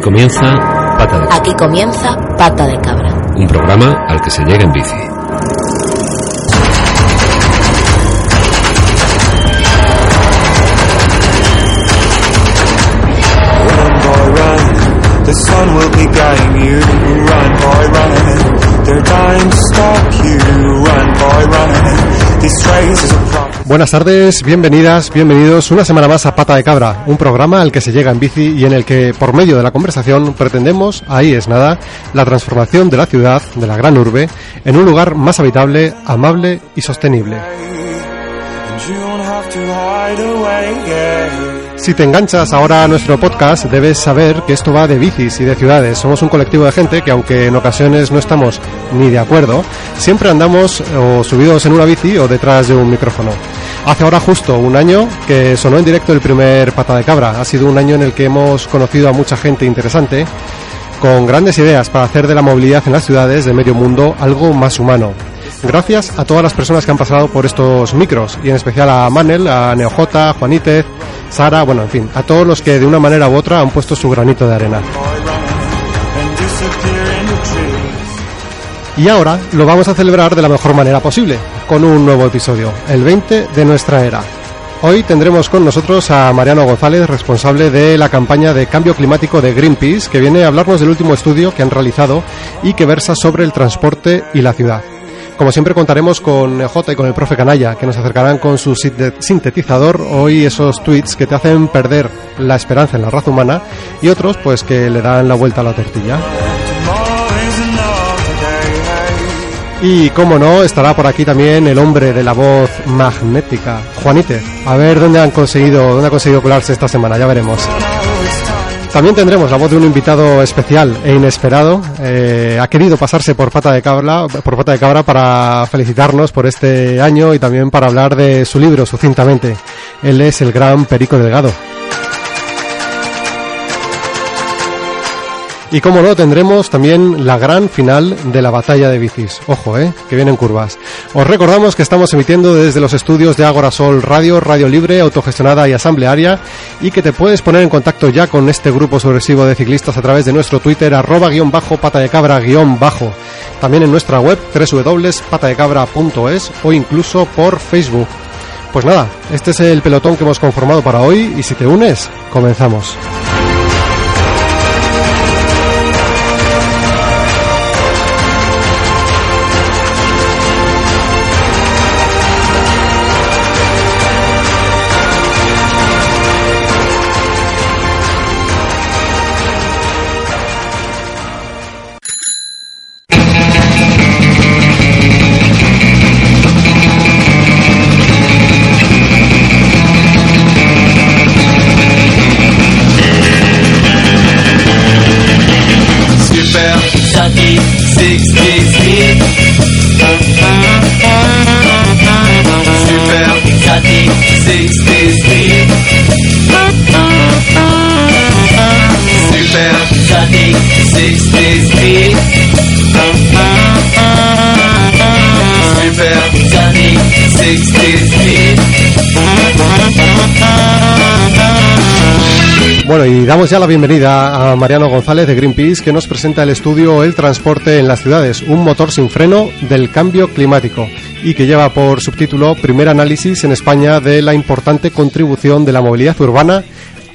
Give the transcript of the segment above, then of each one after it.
Aquí comienza Pata de Cabra. Aquí comienza Pata de Cabra. Un programa al que se llega en bici. Run, boy, run. The sun will be guiding you. Run, boy, run. They're dying to stop you. Run, boy, run. These profit. Buenas tardes, bienvenidas, bienvenidos una semana más a Pata de Cabra, un programa al que se llega en bici y en el que, por medio de la conversación, pretendemos, ahí es nada, la transformación de la ciudad, de la gran urbe, en un lugar más habitable, amable y sostenible. Si te enganchas ahora a nuestro podcast, debes saber que esto va de bicis y de ciudades. Somos un colectivo de gente que, aunque en ocasiones no estamos ni de acuerdo, siempre andamos o subidos en una bici o detrás de un micrófono. Hace ahora justo un año que sonó en directo el primer Pata de Cabra. Ha sido un año en el que hemos conocido a mucha gente interesante con grandes ideas para hacer de la movilidad en las ciudades de medio mundo algo más humano. Gracias a todas las personas que han pasado por estos micros y en especial a Manel, a Neoj, a Juanítez, Sara, bueno, en fin, a todos los que de una manera u otra han puesto su granito de arena. Y ahora lo vamos a celebrar de la mejor manera posible, con un nuevo episodio, el 20 de nuestra era. Hoy tendremos con nosotros a Mariano González, responsable de la campaña de cambio climático de Greenpeace, que viene a hablarnos del último estudio que han realizado y que versa sobre el transporte y la ciudad. Como siempre contaremos con J y con el profe Canalla, que nos acercarán con su sinte- sintetizador hoy esos tweets que te hacen perder la esperanza en la raza humana y otros pues que le dan la vuelta a la tortilla. Y como no, estará por aquí también el hombre de la voz magnética, Juanite. A ver dónde han conseguido, dónde ha conseguido colarse esta semana, ya veremos. También tendremos la voz de un invitado especial e inesperado. Eh, ha querido pasarse por pata de cabra, por pata de cabra para felicitarnos por este año y también para hablar de su libro sucintamente. Él es el gran Perico Delgado. Y como no, tendremos también la gran final de la batalla de bicis. Ojo, eh, que vienen curvas. Os recordamos que estamos emitiendo desde los estudios de Agora Sol Radio, Radio Libre, autogestionada y asamblearia, y que te puedes poner en contacto ya con este grupo progresivo de ciclistas a través de nuestro Twitter, arroba guion bajo, pata de cabra guion bajo. También en nuestra web, www.patadecabra.es o incluso por Facebook. Pues nada, este es el pelotón que hemos conformado para hoy y si te unes, comenzamos. Bueno, y damos ya la bienvenida a Mariano González de Greenpeace que nos presenta el estudio El transporte en las ciudades, un motor sin freno del cambio climático y que lleva por subtítulo Primer análisis en España de la importante contribución de la movilidad urbana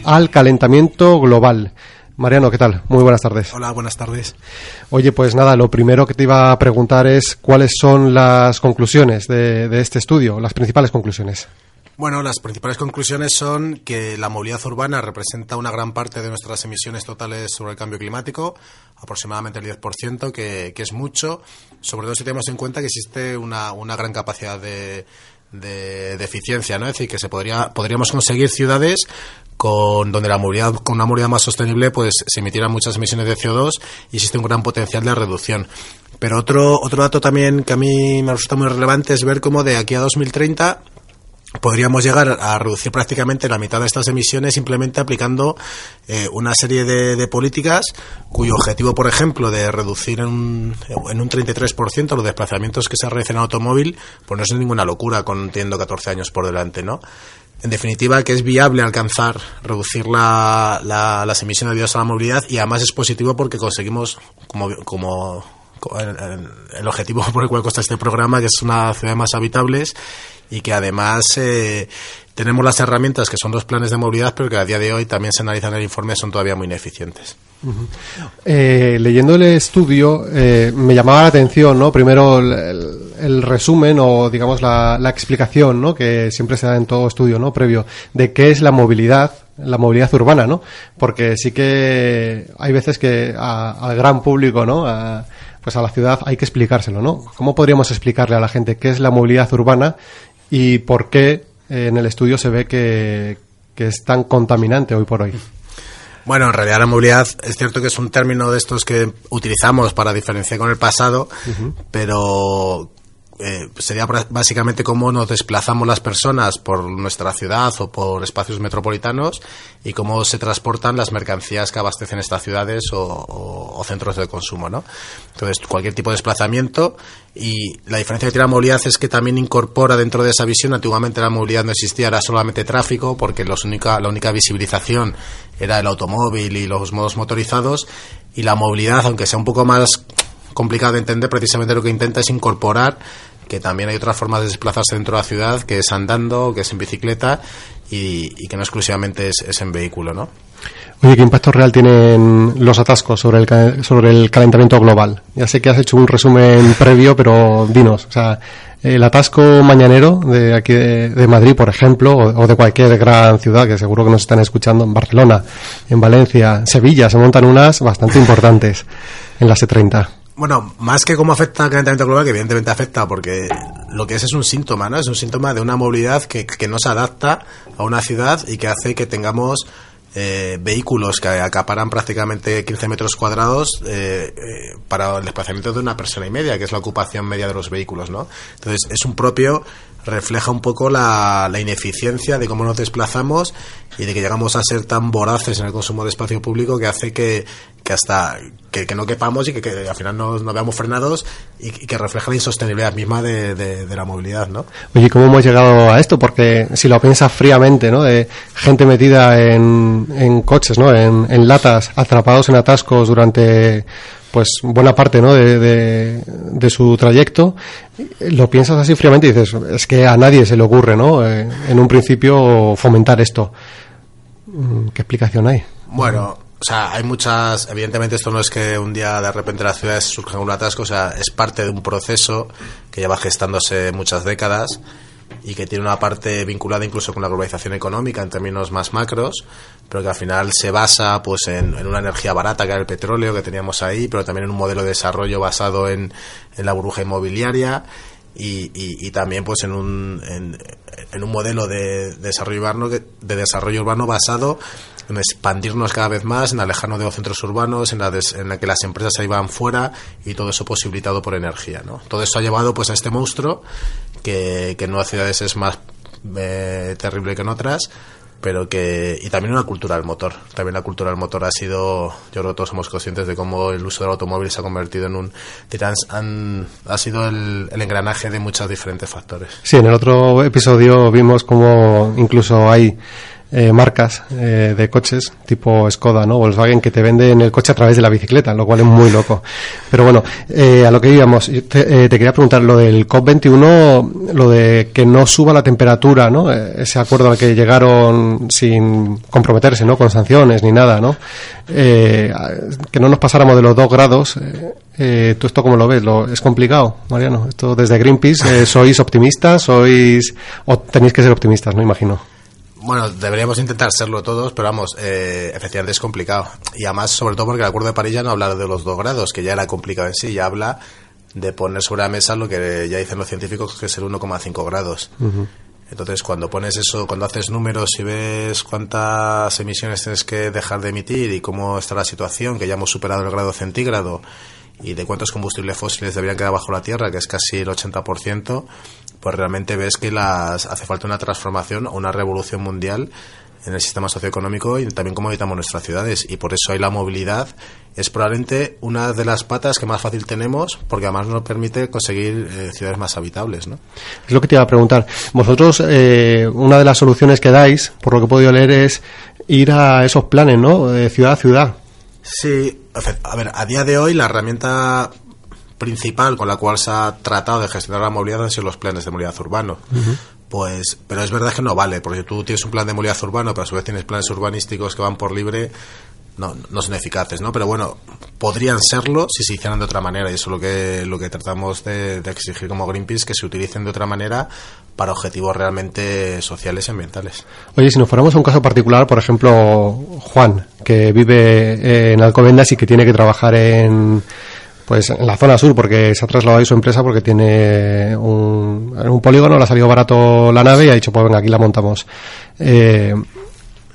al calentamiento global. Mariano, ¿qué tal? Muy buenas tardes. Hola, buenas tardes. Oye, pues nada, lo primero que te iba a preguntar es cuáles son las conclusiones de, de este estudio, las principales conclusiones. Bueno, las principales conclusiones son que la movilidad urbana representa una gran parte de nuestras emisiones totales sobre el cambio climático, aproximadamente el 10%, que, que es mucho, sobre todo si tenemos en cuenta que existe una, una gran capacidad de, de, eficiencia, ¿no? Es decir, que se podría, podríamos conseguir ciudades con donde la movilidad con una movilidad más sostenible pues se emitieran muchas emisiones de CO2 y existe un gran potencial de reducción. Pero otro otro dato también que a mí me resulta muy relevante es ver cómo de aquí a 2030 podríamos llegar a reducir prácticamente la mitad de estas emisiones simplemente aplicando eh, una serie de, de, políticas cuyo objetivo, por ejemplo, de reducir en un, en un 33% los desplazamientos que se realizan en automóvil, pues no es ninguna locura con teniendo 14 años por delante, ¿no? en definitiva, que es viable alcanzar, reducir la, la- las emisiones de de la movilidad y además es positivo porque conseguimos, como, como co- el, objetivo por el cual consta este programa, que es una ciudad más habitables y que además eh, tenemos las herramientas que son los planes de movilidad, pero que a día de hoy también se analizan en el informe, son todavía muy ineficientes. Eh, leyendo el estudio eh, me llamaba la atención, ¿no? Primero el, resumen o digamos la, la explicación, ¿no? Que siempre se da en todo estudio, ¿no? Previo de qué es la movilidad, la movilidad urbana, ¿no? Porque sí que hay veces que al gran público, ¿no? Pues a la ciudad hay que explicárselo, ¿no? ¿Cómo podríamos explicarle a la gente qué es la movilidad urbana y por qué eh, en el estudio se ve que, que es tan contaminante hoy por hoy? Bueno, en realidad la movilidad es cierto que es un término de estos que utilizamos para diferenciar con el pasado, pero eh, sería básicamente cómo nos desplazamos las personas por nuestra ciudad o por espacios metropolitanos y cómo se transportan las mercancías que abastecen estas ciudades o, o- o centros de consumo, ¿no? Entonces, cualquier tipo de desplazamiento y la diferencia que tiene la movilidad es que también incorpora dentro de esa visión, antiguamente la movilidad no existía, era solamente tráfico, porque los única, la única visibilización era el automóvil y los modos motorizados, y la movilidad, aunque sea un poco más complicado de entender, precisamente lo que intenta es incorporar que también hay otras formas de desplazarse dentro de la ciudad, que es andando, que es en bicicleta, y, que no exclusivamente es, es en vehículo, ¿no? Oye, ¿qué impacto real tienen los atascos sobre el, sobre el calentamiento global? Ya sé que has hecho un resumen previo, pero dinos, o sea, el atasco mañanero de aquí de, Madrid, por ejemplo, o, o de cualquier gran ciudad, que seguro que nos están escuchando, en Barcelona, en Valencia, Sevilla, se montan unas bastante importantes en la S30. Bueno, más que cómo afecta al calentamiento global, que evidentemente afecta, porque lo que es es un síntoma, ¿no? Es un síntoma de una movilidad que, que no se adapta a una ciudad y que hace que tengamos eh, vehículos que acaparan prácticamente 15 metros cuadrados eh, eh, para el desplazamiento de una persona y media, que es la ocupación media de los vehículos, ¿no? Entonces, es un propio refleja un poco la, la ineficiencia de cómo nos desplazamos y de que llegamos a ser tan voraces en el consumo de espacio público que hace que, que hasta que, que no quepamos y que, que al final nos, nos veamos frenados y, y que refleja la insostenibilidad misma de, de- de la movilidad, ¿no? Oye, ¿cómo hemos llegado a esto? Porque si lo piensas fríamente, ¿no? De gente metida en, en coches, ¿no? En, en latas, atrapados en atascos durante, pues, buena parte, ¿no? De, de, de su trayecto. Lo piensas así fríamente y dices, es que a nadie se le ocurre, ¿no? Eh, en un principio fomentar esto. Mm, ¿Qué explicación hay? Bueno, sea, hay muchas. Evidentemente, esto no es que un día de repente las ciudades surjan un atasco, o sea, es parte de un proceso que lleva gestándose muchas décadas y que tiene una parte vinculada incluso con la globalización económica en términos más macros, pero que al final se basa pues en, una energía barata que era el petróleo que teníamos ahí, pero también en un modelo de desarrollo basado en, la burbuja inmobiliaria y, y- también pues en un, en, un modelo de, desarrollo urbano de desarrollo urbano basado en expandirnos cada vez más, en alejarnos de los centros urbanos, en la, des- en la que las empresas se iban fuera y todo eso posibilitado por energía. ¿no? Todo eso ha llevado pues a este monstruo que, que en unas ciudades es más eh, terrible que en otras pero que y también una cultura del motor también la cultura del motor ha sido yo creo que todos somos conscientes de cómo el uso del automóvil se ha convertido en un trans- han- ha sido el, el engranaje de muchos diferentes factores Sí, en el otro episodio vimos como incluso hay eh, marcas eh, de coches tipo Skoda, ¿no? Volkswagen que te venden el coche a través de la bicicleta, lo cual es muy loco. Pero bueno, eh, a lo que íbamos, te, eh, te quería preguntar lo del COP21, lo de que no suba la temperatura, ¿no? Eh, ese acuerdo al que llegaron sin comprometerse, ¿no? Con sanciones ni nada, ¿no? Eh, que no nos pasáramos de los dos grados. ¿Tú esto cómo lo ves? ¿Lo, ¿Es complicado, Mariano? Esto desde Greenpeace, ¿sois optimistas? ¿Sois... o tenéis que ser optimistas, no imagino? Bueno, deberíamos intentar serlo todos, pero vamos, eh, efectivamente es complicado. Y además, sobre todo porque el Acuerdo de París ya no habla de los dos grados, que ya era complicado en sí, ya habla de poner sobre la mesa lo que ya dicen los científicos, que es el 1,5 grados. Entonces, cuando pones eso, cuando haces números y ves cuántas emisiones tienes que dejar de emitir y cómo está la situación, que ya hemos superado el grado centígrado, y de cuántos combustibles fósiles deberían quedar bajo la Tierra, que es casi el 80%, pues realmente ves que las hace falta una transformación o una revolución mundial en el sistema socioeconómico y también cómo habitamos nuestras ciudades. Y por eso hay la movilidad es probablemente una de las patas que más fácil tenemos, porque además nos permite conseguir eh, ciudades más habitables. ¿no? Es lo que te iba a preguntar. Vosotros, eh, una de las soluciones que dais, por lo que he podido leer, es ir a esos planes, ¿no? De ciudad a ciudad. Sí, a ver, a día de hoy la herramienta principal con la cual se ha tratado de gestionar la movilidad han sido los planes de movilidad urbano. Pues, pero es verdad que no vale, porque tú tienes un plan de movilidad urbano, pero a su vez tienes planes urbanísticos que van por libre, no, no son eficaces, ¿no? Pero bueno, podrían serlo si se hicieran de otra manera, y eso es lo que, lo que tratamos de, de exigir como Greenpeace, que se utilicen de otra manera para objetivos realmente sociales y ambientales. Oye, si nos fuéramos a un caso particular, por ejemplo, Juan, que vive en Alcobendas y que tiene que trabajar en pues en la zona sur porque se ha trasladado ahí su empresa porque tiene un, en un polígono le ha salido barato la nave y ha dicho pues venga aquí la montamos eh,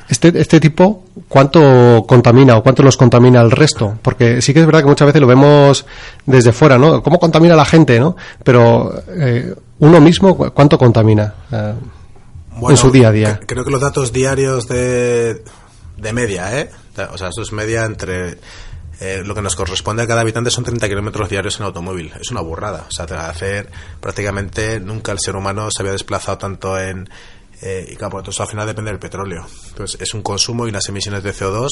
este, este tipo, ¿cuánto contamina o cuánto nos contamina el resto? Porque sí que es verdad que muchas veces lo vemos desde fuera, ¿no? ¿Cómo contamina la gente, no? Pero eh, uno mismo, ¿cu- ¿cuánto contamina eh, en su día a día? cre- Creo que los datos diarios de, de media, ¿eh? O sea, esto es media entre... eh, lo que nos corresponde a cada habitante son 30 kilómetros diarios en automóvil. Es una burrada. O sea, hacer prácticamente nunca el ser humano se había desplazado tanto en... eh, y claro, pues eso al final depende del petróleo. Entonces es un consumo y unas emisiones de CO2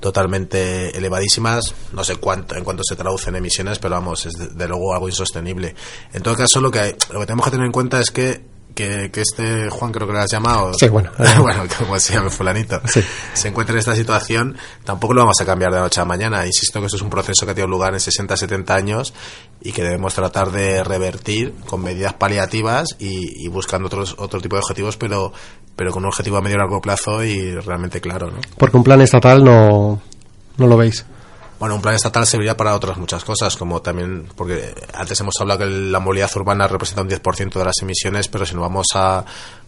totalmente elevadísimas. No sé cuánto en cuánto se traducen emisiones, pero vamos, es de luego algo insostenible. En todo caso, lo que, hay- lo que tenemos que tener en cuenta es que que, que este Juan creo que lo has llamado Sí, bueno. bueno como se llame fulanito Sí. se encuentra en esta situación tampoco lo vamos a cambiar de noche a mañana insisto que esto es un proceso que ha tenido lugar en 60 70 años y que debemos tratar de revertir con medidas paliativas y, y buscando otros otro tipo de objetivos pero pero con un objetivo a medio y largo plazo y realmente claro ¿no? Porque un plan estatal no, no lo veis. Bueno, un plan estatal serviría para otras muchas cosas, como también, porque antes hemos hablado que la movilidad urbana representa un 10% de las emisiones, pero si nos vamos a,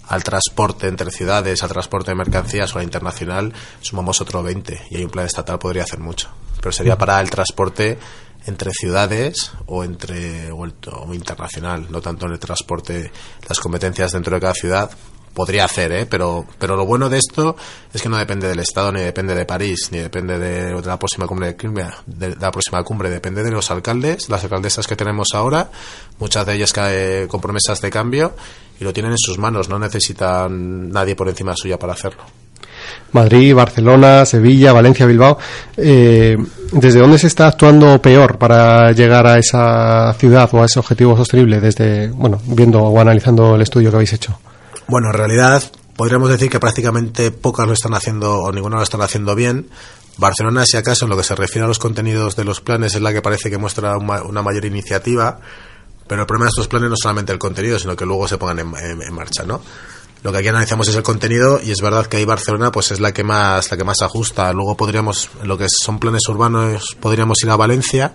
al transporte entre ciudades, al transporte de mercancías o al internacional, sumamos otro 20 y hay un plan estatal podría hacer mucho. Pero sería para el transporte entre ciudades o entre o, el- o internacional, no tanto en el transporte, las competencias dentro de cada ciudad podría hacer, ¿eh? pero, pero lo bueno de esto es que no depende del Estado, ni depende de París, ni depende de, la próxima cumbre de, de la próxima cumbre, depende de los alcaldes, las alcaldesas que tenemos ahora, muchas de ellas cae con promesas de cambio y lo tienen en sus manos, no necesitan nadie por encima suya para hacerlo. Madrid, Barcelona, Sevilla, Valencia, Bilbao. Eh, ¿Desde dónde se está actuando peor para llegar a esa ciudad o a ese objetivo sostenible? Desde, bueno, viendo o analizando el estudio que habéis hecho. Bueno, en realidad podríamos decir que prácticamente pocas lo están haciendo o ninguna lo están haciendo bien. Barcelona, si acaso, en lo que se refiere a los contenidos de los planes, es la que parece que muestra una, mayor iniciativa. Pero el problema de estos planes no es solamente el contenido, sino que luego se pongan en marcha, ¿no? Lo que aquí analizamos es el contenido y es verdad que ahí Barcelona pues es la que más la que más ajusta. Luego podríamos en lo que son planes urbanos podríamos ir a Valencia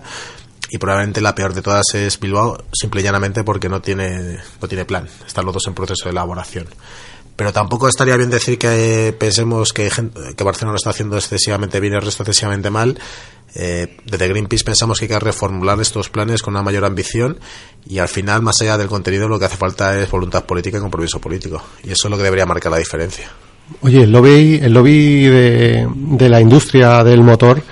y probablemente la peor de todas es Bilbao, simple y llanamente porque no tiene no tiene plan. Están los dos en proceso de elaboración. Pero tampoco estaría bien decir que pensemos que, que Barcelona lo está haciendo excesivamente bien y el resto excesivamente mal. Eh, desde Greenpeace pensamos que hay que reformular estos planes con una mayor ambición y al final, más allá del contenido, lo que hace falta es voluntad política y compromiso político. Y eso es lo que debería marcar la diferencia. Oye, el lobby, el lobby de, de la industria del motor,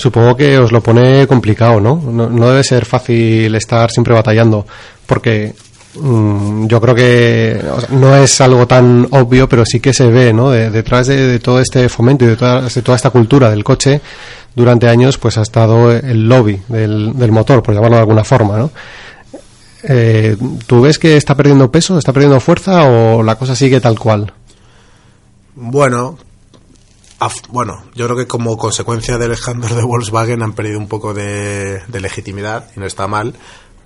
supongo que os lo pone complicado, ¿no? No, debe ser fácil estar siempre batallando, porque mm, yo creo que o sea, no es algo tan obvio, pero sí que se ve, ¿no? De- detrás de, todo este fomento y de toda, esta cultura del coche, durante años, pues ha estado el lobby del, del motor, por llamarlo de alguna forma, ¿no? Eh, ¿Tú ves que está perdiendo peso, está perdiendo fuerza o la cosa sigue tal cual? Bueno, bueno, yo creo que como consecuencia del escándalo de Volkswagen han perdido un poco de, de legitimidad y no está mal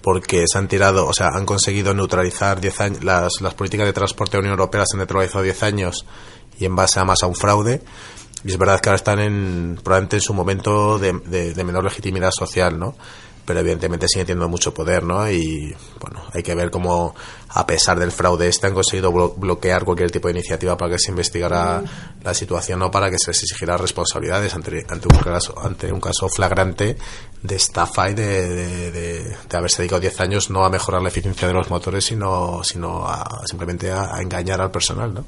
porque se han tirado, o sea, han conseguido neutralizar 10 años, las, las políticas de transporte de la Unión Europea se han neutralizado 10 años y en base a más a un fraude. Y es verdad que ahora están en, probablemente en su momento de, de- de menor legitimidad social, ¿no? Pero evidentemente sigue teniendo mucho poder, ¿no? Y, bueno, Hay que ver cómo, a pesar del fraude este, han conseguido blo- bloquear cualquier tipo de iniciativa para que se investigara la situación o para que se les exigiera responsabilidades ante, ante, un, caso, ante un caso flagrante de estafa y de, de, de- de haberse dedicado 10 años no a mejorar la eficiencia de los motores, sino, sino a, simplemente a, a engañar al personal, ¿no?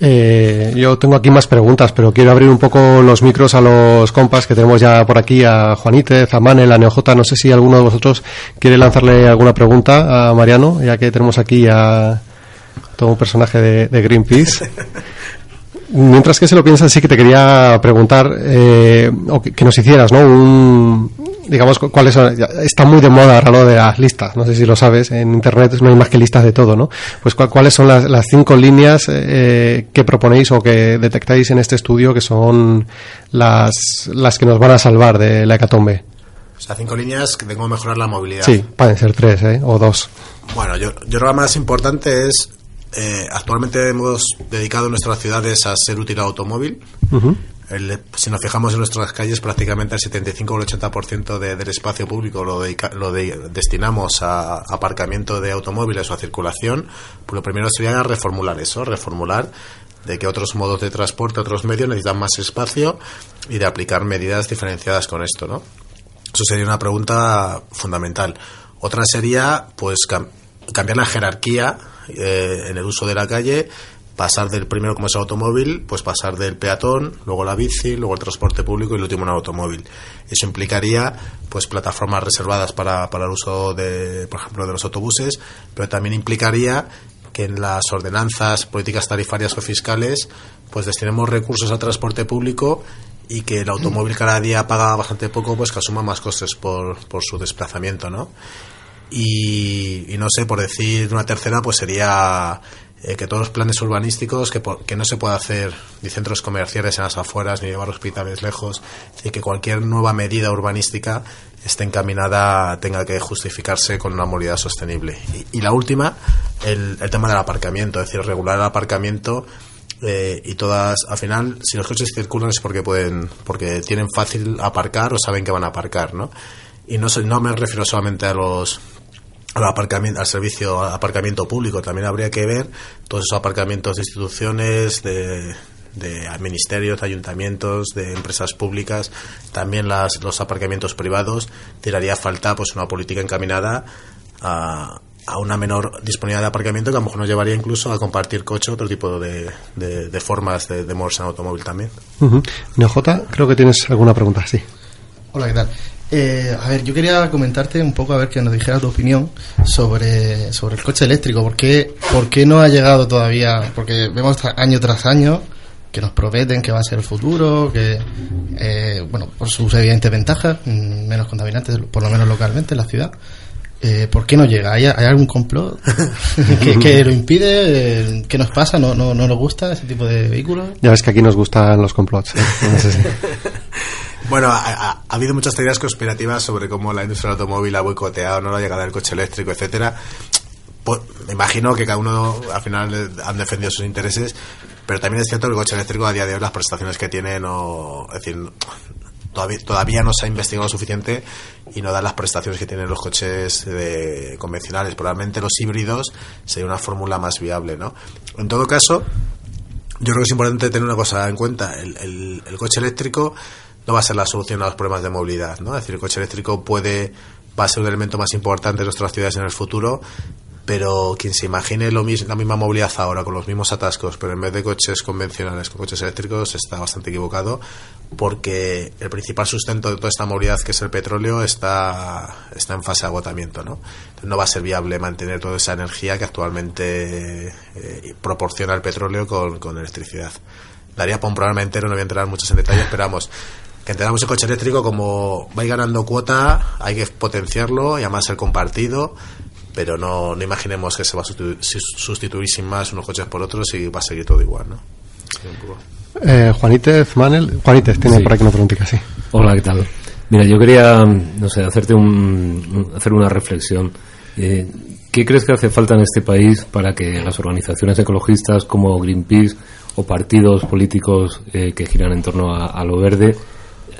Eh, yo tengo aquí más preguntas, pero quiero abrir un poco los micros a los compas que tenemos ya por aquí, a Juanítez, a Manel, a Neojota. No sé si alguno de vosotros quiere lanzarle alguna pregunta a Mariano, ya que tenemos aquí a todo un personaje de, Greenpeace. Mientras que se lo piensas, sí que te quería preguntar, eh, o que, nos hicieras, ¿no? Un, digamos, cu- cuáles son, ya está muy de moda ahora lo de las listas, no sé si lo sabes, en internet no hay más que listas de todo, ¿no? Pues cu- cuáles son las, las cinco líneas eh, que proponéis o que detectáis en este estudio que son las, las que nos van a salvar de la hecatombe. O sea, cinco líneas que tengo que mejorar la movilidad. Sí, pueden ser tres, ¿eh? O dos. Bueno, yo, yo creo que la más importante es, eh, actualmente hemos dedicado nuestras ciudades a ser útil al automóvil. El- si nos fijamos en nuestras calles, prácticamente el 75 o el 80% de- del espacio público lo, dedica- lo de- destinamos a aparcamiento de automóviles o a circulación. Pues lo primero sería reformular eso, reformular de que otros modos de transporte, otros medios necesitan más espacio y de aplicar medidas diferenciadas con esto, ¿no? Eso sería una pregunta fundamental. Otra sería, pues, cam- cambiar la jerarquía eh, en el uso de la calle, pasar del primero como es el automóvil, pues pasar del peatón, luego la bici, luego el transporte público y el último el automóvil. Eso implicaría, pues, plataformas reservadas para, para el uso de, por ejemplo, de los autobuses, pero también implicaría que en las ordenanzas, políticas tarifarias o fiscales, pues destinemos recursos al transporte público y que el automóvil cada día paga bastante poco, pues que asuma más costes por, por su desplazamiento, ¿no? Y, no sé, por decir una tercera, pues sería eh, que todos los planes urbanísticos, que, por- que no se puede hacer ni centros comerciales en las afueras, ni llevar hospitales lejos, y que cualquier nueva medida urbanística esté encaminada, tenga que justificarse con una movilidad sostenible. Y, la última, el tema del aparcamiento, es decir, regular el aparcamiento eh, y todas, al final, si los coches circulan es porque pueden, porque tienen fácil aparcar o saben que van a aparcar, ¿no? Y no, no me refiero solamente a los al aparcamiento, al servicio aparcamiento público, también habría que ver todos esos aparcamientos de instituciones, de, de ministerios, de ayuntamientos, de empresas públicas, también las, los aparcamientos privados, tiraría falta pues una política encaminada a, a una menor disponibilidad de aparcamiento que a lo mejor nos llevaría incluso a compartir coche, otro tipo de, de, de formas de, de moverse en automóvil también. Ujú. Neojota, creo que tienes alguna pregunta, sí. Hola, ¿qué tal? Eh, a ver, yo quería comentarte un poco, a ver que nos dijeras tu opinión sobre, sobre el coche eléctrico. ¿Por qué, ¿Por qué no ha llegado todavía? Porque vemos tra- año tras año que nos prometen que va a ser el futuro, que, eh, bueno, por sus evidentes ventajas, mm, menos contaminantes, por lo menos localmente en la ciudad. Eh, ¿Por qué no llega? ¿Hay, hay algún complot que, que lo impide? Eh, ¿Qué nos pasa? ¿No, no, ¿No nos gusta ese tipo de vehículos? Ya ves que aquí nos gustan los complots. ¿eh? No sé si- Bueno, ha, ha- ha habido muchas teorías conspirativas sobre cómo la industria del automóvil ha boicoteado no la llegada del coche eléctrico, etcétera. Pues, me imagino que cada uno al final han defendido sus intereses, pero también es cierto que el coche eléctrico a día de hoy las prestaciones que tiene no, es decir, todavía, todavía no se ha investigado lo suficiente y no dan las prestaciones que tienen los coches de- convencionales. Probablemente los híbridos sería una fórmula más viable, ¿no? En todo caso, yo creo que es importante tener una cosa en cuenta. El, el- el coche eléctrico no va a ser la solución a los problemas de movilidad, ¿no? Es decir, el coche eléctrico puede, va a ser un elemento más importante de nuestras ciudades en el futuro, pero quien se imagine lo mis- la misma movilidad ahora, con los mismos atascos, pero en vez de coches convencionales con coches eléctricos, está bastante equivocado, porque el principal sustento de toda esta movilidad, que es el petróleo, está, está en fase de agotamiento, ¿no? No va a ser viable mantener toda esa energía que actualmente eh, proporciona el petróleo con, con electricidad. Daría para un programa entero, no voy a entrar muchos en detalle, esperamos que entendamos el coche eléctrico como va a ir ganando cuota, hay que potenciarlo y además ser compartido, pero no, no imaginemos que se va a sustitu- sustituir sin más unos coches por otros y va a seguir todo igual, ¿no? Eh, Juanítez, Manel. Juanítez, tiene Sí. por aquí una preguntita, sí. Hola, ¿qué tal? Mira, yo quería, no sé, hacerte un, hacer una reflexión. Eh, ¿Qué crees que hace falta en este país para que las organizaciones ecologistas como Greenpeace o partidos políticos eh, que giran en torno a, a lo verde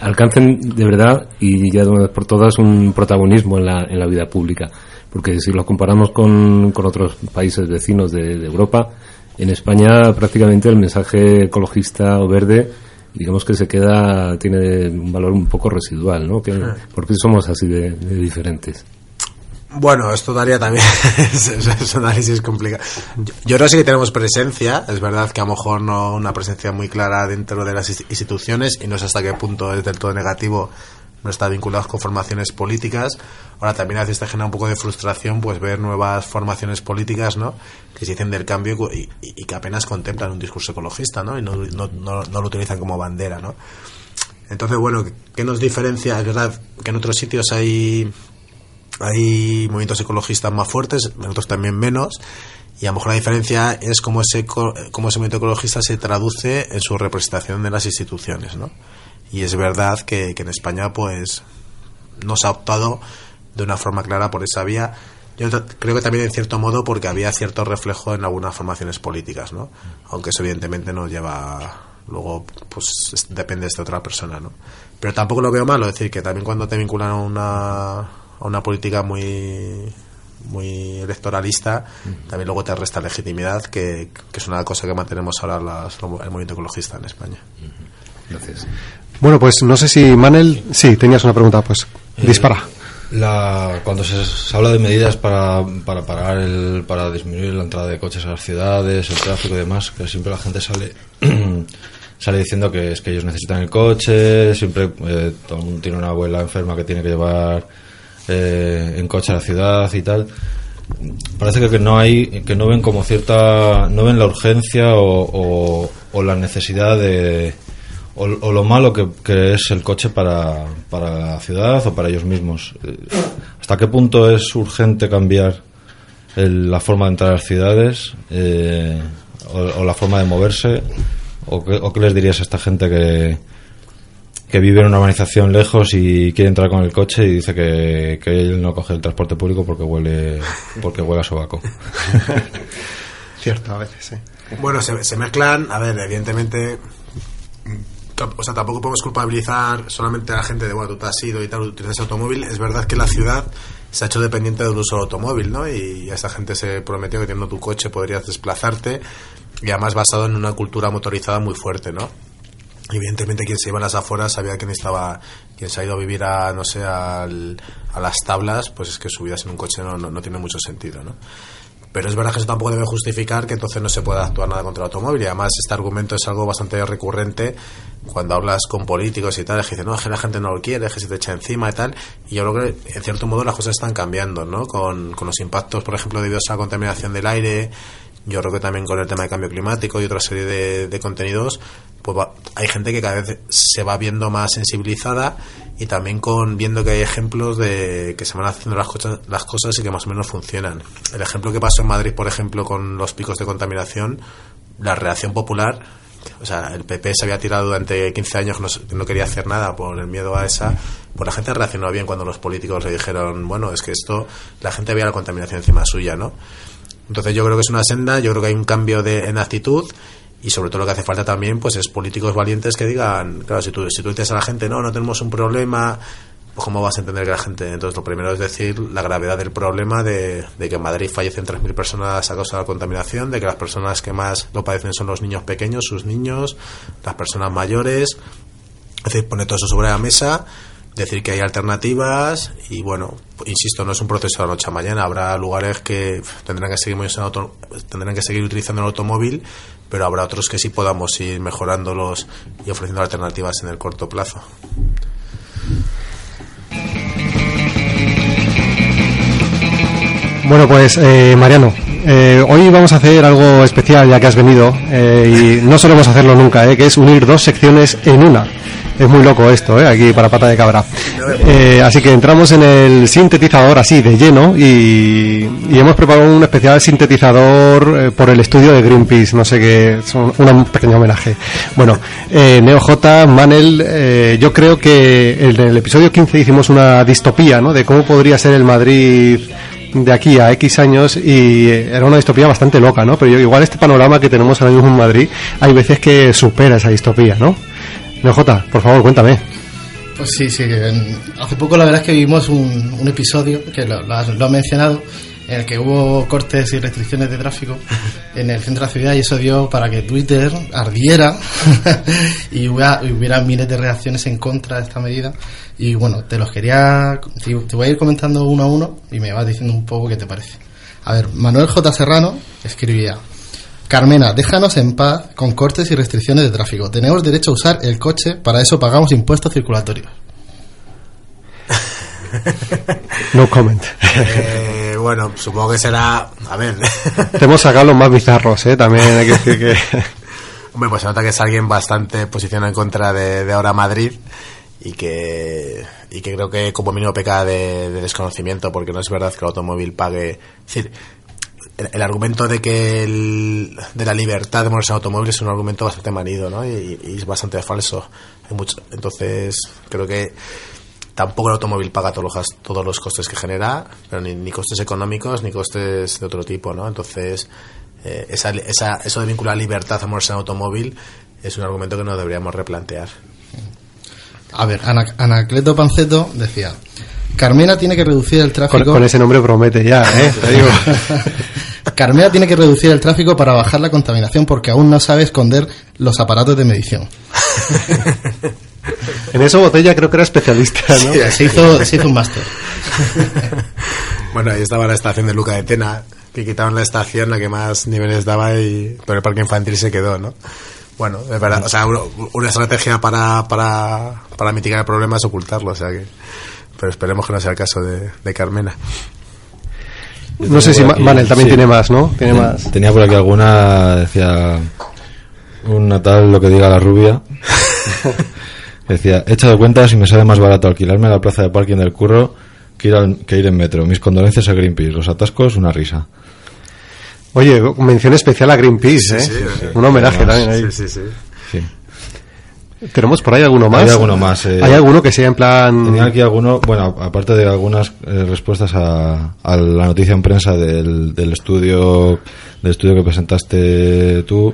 alcancen de verdad y ya de una vez por todas un protagonismo en la, en la vida pública. Porque si lo comparamos con, con otros países vecinos de, de Europa, en España prácticamente el mensaje ecologista o verde digamos que se queda, tiene un valor un poco residual, ¿no? Que, ¿Por qué somos así de, de diferentes? Bueno, esto daría también es, es un análisis complicado. Yo, yo creo que sí que tenemos presencia, es verdad que a lo mejor no una presencia muy clara dentro de las inst- instituciones y no sé hasta qué punto es del todo negativo no está vinculados con formaciones políticas. Ahora también a veces te genera un poco de frustración pues ver nuevas formaciones políticas, ¿no? Que se dicen del cambio y, que apenas contemplan un discurso ecologista, ¿no? Y no, no, no, lo utilizan como bandera, ¿no? Entonces, bueno, ¿qué nos diferencia? Es verdad que en otros sitios hay hay movimientos ecologistas más fuertes, en otros también menos, y a lo mejor la diferencia es cómo ese, cómo ese movimiento ecologista se traduce en su representación en las instituciones, ¿no? Y es verdad que, que en España, pues, no se ha optado de una forma clara por esa vía. Yo creo que también en cierto modo porque había cierto reflejo en algunas formaciones políticas, ¿no? Aunque eso evidentemente nos lleva luego pues es- depende de otra persona, ¿no? Pero tampoco lo veo malo, es decir, que también cuando te vinculan a una, a una política muy muy electoralista, también luego te resta legitimidad, que, que es una cosa que mantenemos ahora las- el movimiento ecologista en España. Gracias. Bueno, pues no sé si Manel, sí, tenías una pregunta, pues dispara. La, cuando se, se habla de medidas para, para parar el, para disminuir la entrada de coches a las ciudades, el tráfico y demás, que siempre la gente sale sale diciendo que es que ellos necesitan el coche, siempre eh, todo el mundo tiene una abuela enferma que tiene que llevar eh, en coche a la ciudad y tal. Parece que, que no hay, que no ven como cierta, no ven la urgencia o, o- o la necesidad de, o, lo malo que, es el coche para, para la ciudad o para ellos mismos. Eh, ¿Hasta qué punto es urgente cambiar el- la forma de entrar a las ciudades eh, o, la forma de moverse? ¿O qué, o qué les dirías a esta gente que, que vive en una urbanización lejos y quiere entrar con el coche y dice que, que él no coge el transporte público porque huele, porque huele a sobaco? Cierto, a veces, sí. Bueno, se, mezclan, a ver, evidentemente, o sea, tampoco podemos culpabilizar solamente a la gente de, bueno, tú te has ido y tal, utilizas automóvil. Es verdad que la ciudad se ha hecho dependiente del uso del automóvil, ¿no? Y a esta gente se prometió que teniendo tu coche podrías desplazarte y además basado en una cultura motorizada muy fuerte, ¿no? Evidentemente quien se iba a las afueras sabía que necesitaba, quien se ha ido a vivir a, no sé, al- a las tablas, pues es que subidas en un coche no, no, no tiene mucho sentido, ¿no? Pero es verdad que eso tampoco debe justificar que entonces no se pueda actuar nada contra el automóvil. Y además este argumento es algo bastante recurrente cuando hablas con políticos y tal, es que dicen, no, es que la gente no lo quiere, es que se te echa encima y tal. Y yo creo que en cierto modo las cosas están cambiando, ¿no? Con, con los impactos, por ejemplo, debido a la contaminación del aire, yo creo que también con el tema de cambio climático y otra serie de, contenidos, pues hay gente que cada vez se va viendo más sensibilizada y también con viendo que hay ejemplos de que se van haciendo las cosas, las cosas y que más o menos funcionan. El ejemplo que pasó en Madrid, por ejemplo, con los picos de contaminación, la reacción popular, o sea, el PP se había tirado durante 15 años, no, no quería hacer nada por el miedo a esa, pues la gente reaccionó bien cuando los políticos le dijeron, bueno, es que esto, la gente veía la contaminación encima suya, ¿no? Entonces yo creo que es una senda, yo creo que hay un cambio de, en actitud y sobre todo lo que hace falta también pues es políticos valientes que digan, claro, si tú, si tú dices a la gente, no, no tenemos un problema, pues cómo vas a entender que la gente... Entonces lo primero es decir la gravedad del problema de, de que en Madrid fallecen 3.000 personas a causa de la contaminación, de que las personas que más lo padecen son los niños pequeños, sus niños, las personas mayores, es decir, poner todo eso sobre la mesa, decir que hay alternativas y bueno, insisto, no es un proceso de la noche a mañana, habrá lugares que tendrán que seguir auto- tendrán que seguir utilizando el automóvil, pero habrá otros que sí podamos ir mejorándolos y ofreciendo alternativas en el corto plazo. Bueno, pues eh, Mariano, eh, hoy vamos a hacer algo especial ya que has venido eh, y no solemos hacerlo nunca, eh, que es unir dos secciones en una. Es muy loco esto, eh, aquí para pata de cabra. Eh, así que entramos en el sintetizador así de lleno y, hemos preparado un especial sintetizador eh, por el estudio de Greenpeace, no sé qué, es un, pequeño homenaje. Bueno, eh, Neo J, Manel, eh, yo creo que en el episodio 15 hicimos una distopía, ¿no? De cómo podría ser el Madrid de aquí a X años y eh, era una distopía bastante loca, ¿no? Pero igual este panorama que tenemos ahora mismo en Madrid, hay veces que supera esa distopía, ¿no? NJ, por favor, cuéntame. Pues sí, sí. hace poco la verdad es que vimos un, un episodio, que lo, lo has, lo has mencionado, en el que hubo cortes y restricciones de tráfico en el centro de la ciudad y eso dio para que Twitter ardiera y hubiera, y hubiera miles de reacciones en contra de esta medida. Y bueno, te los quería... Te voy a ir comentando uno a uno y me vas diciendo un poco qué te parece. A ver, Manuel J. Serrano escribía... Carmena, déjanos en paz con cortes y restricciones de tráfico. Tenemos derecho a usar el coche, para eso pagamos impuestos circulatorios. No comment. Eh, bueno, supongo que será. A ver. Te hemos sacado los más bizarros, ¿eh? También hay que decir que... Hombre, pues se nota que es alguien bastante posicionado en contra de, de ahora Madrid y que, y que creo que como mínimo peca de, de desconocimiento porque no es verdad que el automóvil pague. Es decir, el, el argumento de que el, de la libertad de moverse en automóvil es un argumento bastante manido, ¿no? Y, y es bastante falso. Hay mucho, entonces, creo que tampoco el automóvil paga todos los, gas- todos los costes que genera, pero ni, ni costes económicos ni costes de otro tipo, ¿no? Entonces, eh, esa, esa, eso de vincular libertad a moverse en automóvil es un argumento que nos deberíamos replantear. A ver, Ana- Anacleto Panceto decía, Carmena tiene que reducir el Con, tráfico... con ese nombre promete ya, ¿eh? Te digo. Carmena tiene que reducir el tráfico para bajar la contaminación porque aún no sabe esconder los aparatos de medición. En eso Botella creo que era especialista, ¿no? Sí, se hizo, se hizo un máster. Bueno, ahí estaba la estación de Luca de Tena, que quitaron la estación la que más niveles daba, y, pero el parque infantil se quedó, ¿no? Bueno, es verdad, o sea, uno- una estrategia para, para, para mitigar el problema es ocultarlo, o sea que... Pero esperemos que no sea el caso de, de Carmena. No sé si Manel también tiene más, ¿no? Tiene Ten- más. Tenía por aquí alguna, decía, un natal lo que diga la rubia. decía, he echado cuentas y me sale más barato alquilarme a la plaza de parking del curro que ir, al- que ir en metro. Mis condolencias a Greenpeace. Los atascos, una risa. Oye, mención especial a Greenpeace, ¿eh? sí, sí. Un homenaje Además, también ahí. Sí, sí, sí. ¿Tenemos por ahí alguno más? Hay alguno más, eh. ¿Hay alguno que sea en plan... Tenía aquí alguno, bueno, aparte de algunas eh, respuestas a, a la noticia en prensa del, del estudio del estudio que presentaste tú,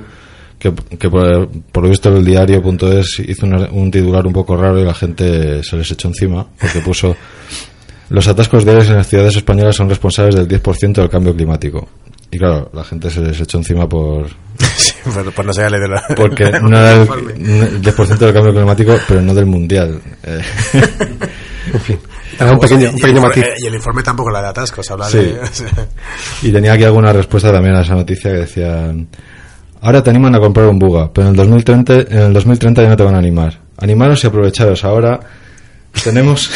que, que por, por lo visto el diario.es hizo una- un titular un poco raro y la gente se les echó encima, porque puso los atascos diarios en las ciudades españolas son responsables del 10% del cambio climático. Y claro, la gente se les echó encima por, Sí, por, por no ser de la... porque no era el, el 10% del cambio climático, pero no del mundial. Eh, Era un pequeño, un y, el pequeño informe, matiz. eh, y el informe tampoco la de atascos, habla Sí. de... Y tenía aquí alguna respuesta también a esa noticia que decían ahora te animan a comprar un buga, pero en el 2030, en el 2030 ya no te van a animar. Animaros y aprovecharos ahora. Tenemos,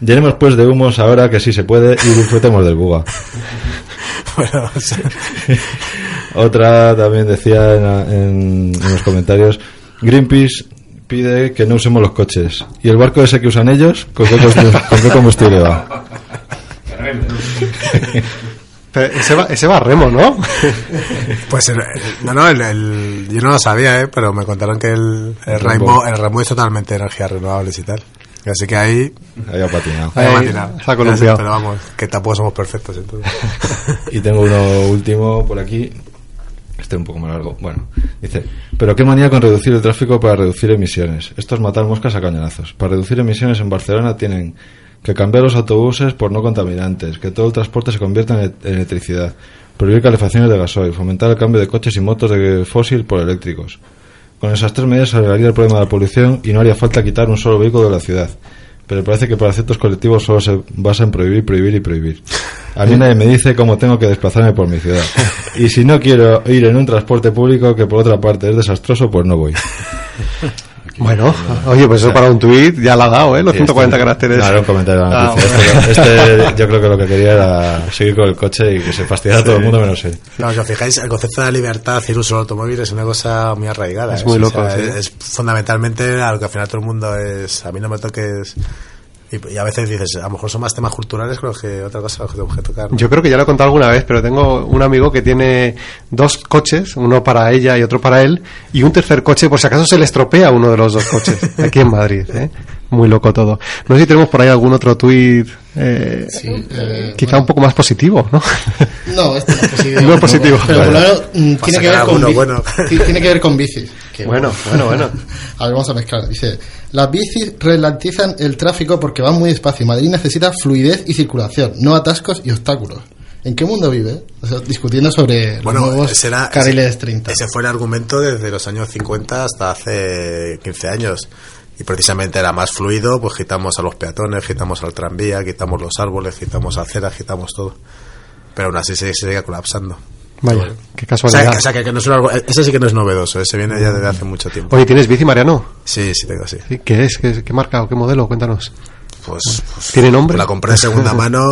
llenemos pues de humos ahora que sí se puede y disfrutemos del buga. bueno. Otra también decía en, en- en los comentarios, Greenpeace pide que no usemos los coches. ¿Y el barco ese que usan ellos? ¿Con qué combustible, con qué combustible va? Pero ese, va, ese va a remo, ¿no? Pues el- el- no, no, el, el- yo no lo sabía, ¿eh? pero me contaron que el, el, Rainbow, el Rainbow es totalmente energías renovables y tal. Así que ahí, Ahí ha patinado. ahí se ha columpiado. Pero vamos, que tampoco somos perfectos entonces. Y tengo uno último por aquí. Este un poco más largo. Bueno, dice, pero qué manía con reducir el tráfico para reducir emisiones. Esto es matar moscas a cañonazos. Para reducir emisiones en Barcelona tienen que cambiar los autobuses por no contaminantes, que todo el transporte se convierta en, e- en electricidad, prohibir calefacciones de gasoil, fomentar el cambio de coches y motos de fósil por eléctricos. Con esas tres medidas se arreglaría el problema de la polución y no haría falta quitar un solo vehículo de la ciudad. Pero parece que para ciertos colectivos solo se basa en prohibir, prohibir y prohibir. A mí nadie me dice cómo tengo que desplazarme por mi ciudad. Y si no quiero ir en un transporte público que por otra parte es desastroso, pues no voy. Bueno, oye, pues eso para un tuit ya la ha dado, ¿eh? Los 140 caracteres. Era un comentario de la Ah, bueno. Este- este yo creo que lo que quería era seguir con el coche y que se fastidiara todo el mundo menos él. No, si os fijáis, el concepto de la libertad y el uso del automóvil es una cosa muy arraigada. Es muy O loco, sea, sí. es, es fundamentalmente a lo que al final todo el mundo es. A mí no me toques. Y, y a veces dices, a lo mejor son más temas culturales creo que otra cosa que tengo que tocar. ¿no? Yo creo que ya lo he contado alguna vez, pero tengo un amigo que tiene dos coches, uno para ella y otro para él, y un tercer coche por si acaso se le estropea uno de los dos coches, aquí en Madrid, ¿eh? Muy loco todo. No sé si tenemos por ahí algún otro tuit, eh, Sí, eh, quizá un poco más positivo, ¿no? No, este no es positivo. No es positivo. Pero por lo Vale. menos mm, tiene que ver con bici- bueno. tiene que ver con bicis. Que Bueno, bueno, bueno. A ver, vamos a mezclar. Dice, las bicis ralentizan el tráfico porque van muy despacio. Madrid necesita fluidez y circulación, no atascos y obstáculos. ¿En qué mundo vive? O sea, discutiendo sobre los Bueno, nuevos ese, era, carriles ese- 30. ese fue el argumento desde los años 50 hasta hace 15 años. Y precisamente era más fluido, pues quitamos a los peatones, quitamos al tranvía, quitamos los árboles, quitamos aceras, quitamos todo. Pero aún así se, se sigue colapsando. Vaya, qué O sea, casualidad. que, o sea, que- que no es un algo- ese sí que no es novedoso, ese viene ya desde hace mucho tiempo. Oye, ¿tienes bici, Mariano? Sí, sí tengo, sí. ¿Qué es? ¿Qué, qué marca o qué modelo? Cuéntanos. Pues, pues, ¿Tiene nombre? La compré de segunda mano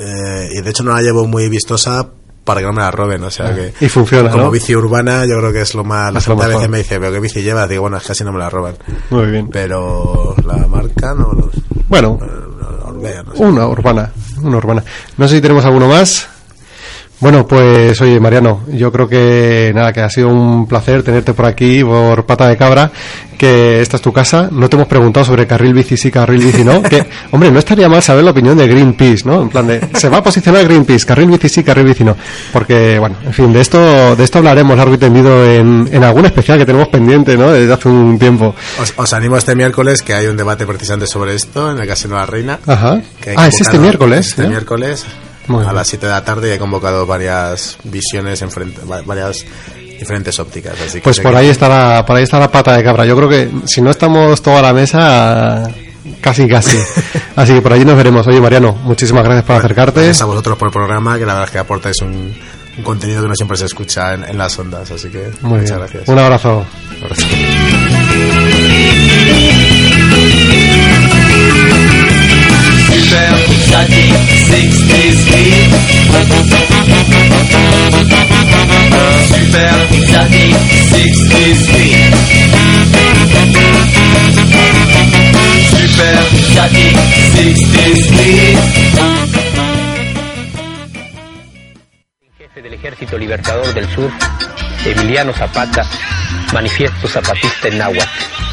eh, y de hecho no la llevo muy vistosa para que no me la roben. O sea que. Y funciona, Como ¿no? bici urbana, yo creo que es lo más. La gente a veces me dice, ¿pero qué bici llevas? Digo, bueno, es que casi no me la roban. Muy bien. Pero la marca no. no, Bueno, no, la Orbea, no sé. una urbana, una urbana. No sé si tenemos alguno más. Bueno, pues oye, Mariano, yo creo que nada, que ha sido un placer tenerte por aquí, por Pata de Cabra, que esta es tu casa. No te hemos preguntado sobre carril bici sí, carril bici no. Que, hombre, no estaría mal saber la opinión de Greenpeace, ¿no? En plan de, se va a posicionar Greenpeace, carril bici sí, carril bici no. Porque, bueno, en fin, de esto, de esto hablaremos largo y tendido en, en algún especial que tenemos pendiente, ¿no? Desde hace un tiempo. Os, os animo este miércoles que hay un debate precisamente sobre esto en el Casino de la Reina. Ajá. que Ah, es este miércoles, Este ¿eh? miércoles Muy a bien. las 7 de la tarde y he convocado varias visiones, en frente- va- varias diferentes ópticas. Así que Pues por que- ahí está la, por ahí está la pata de cabra. Yo creo que si no estamos toda la mesa, casi casi. Así que por allí nos veremos. Oye Mariano, muchísimas gracias por acercarte. Gracias a vosotros por el programa, que la verdad es que aportáis un, un contenido que no siempre se escucha en, en las ondas, así que Muy muchas bien. gracias. Un abrazo. Exotic 60 speed. Super Exotic 60 speed. Super Exotic 60 speed. jefe del Ejército Libertador del Sur, Emiliano Zapata, manifiesto zapatista en náhuatl.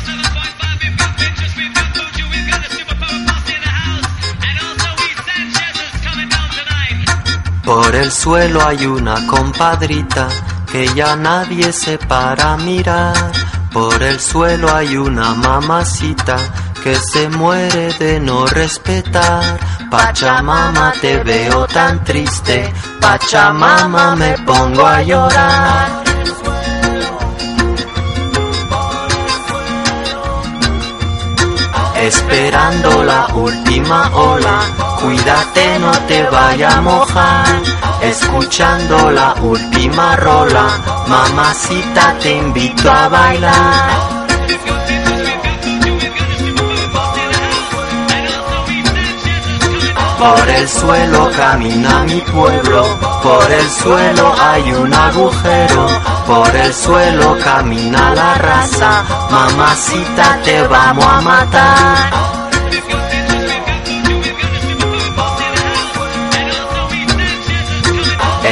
Por el suelo hay una compadrita que ya nadie se para mirar. Por el suelo hay una mamacita que se muere de no respetar. Pachamama te veo tan triste, Pachamama me pongo a llorar. Esperando la última ola, cuídate no te vaya a mojar. Escuchando la última rola, mamacita te invito a bailar. Por el suelo camina mi pueblo, por el suelo hay un agujero, por el suelo camina la raza, mamacita te vamos a matar.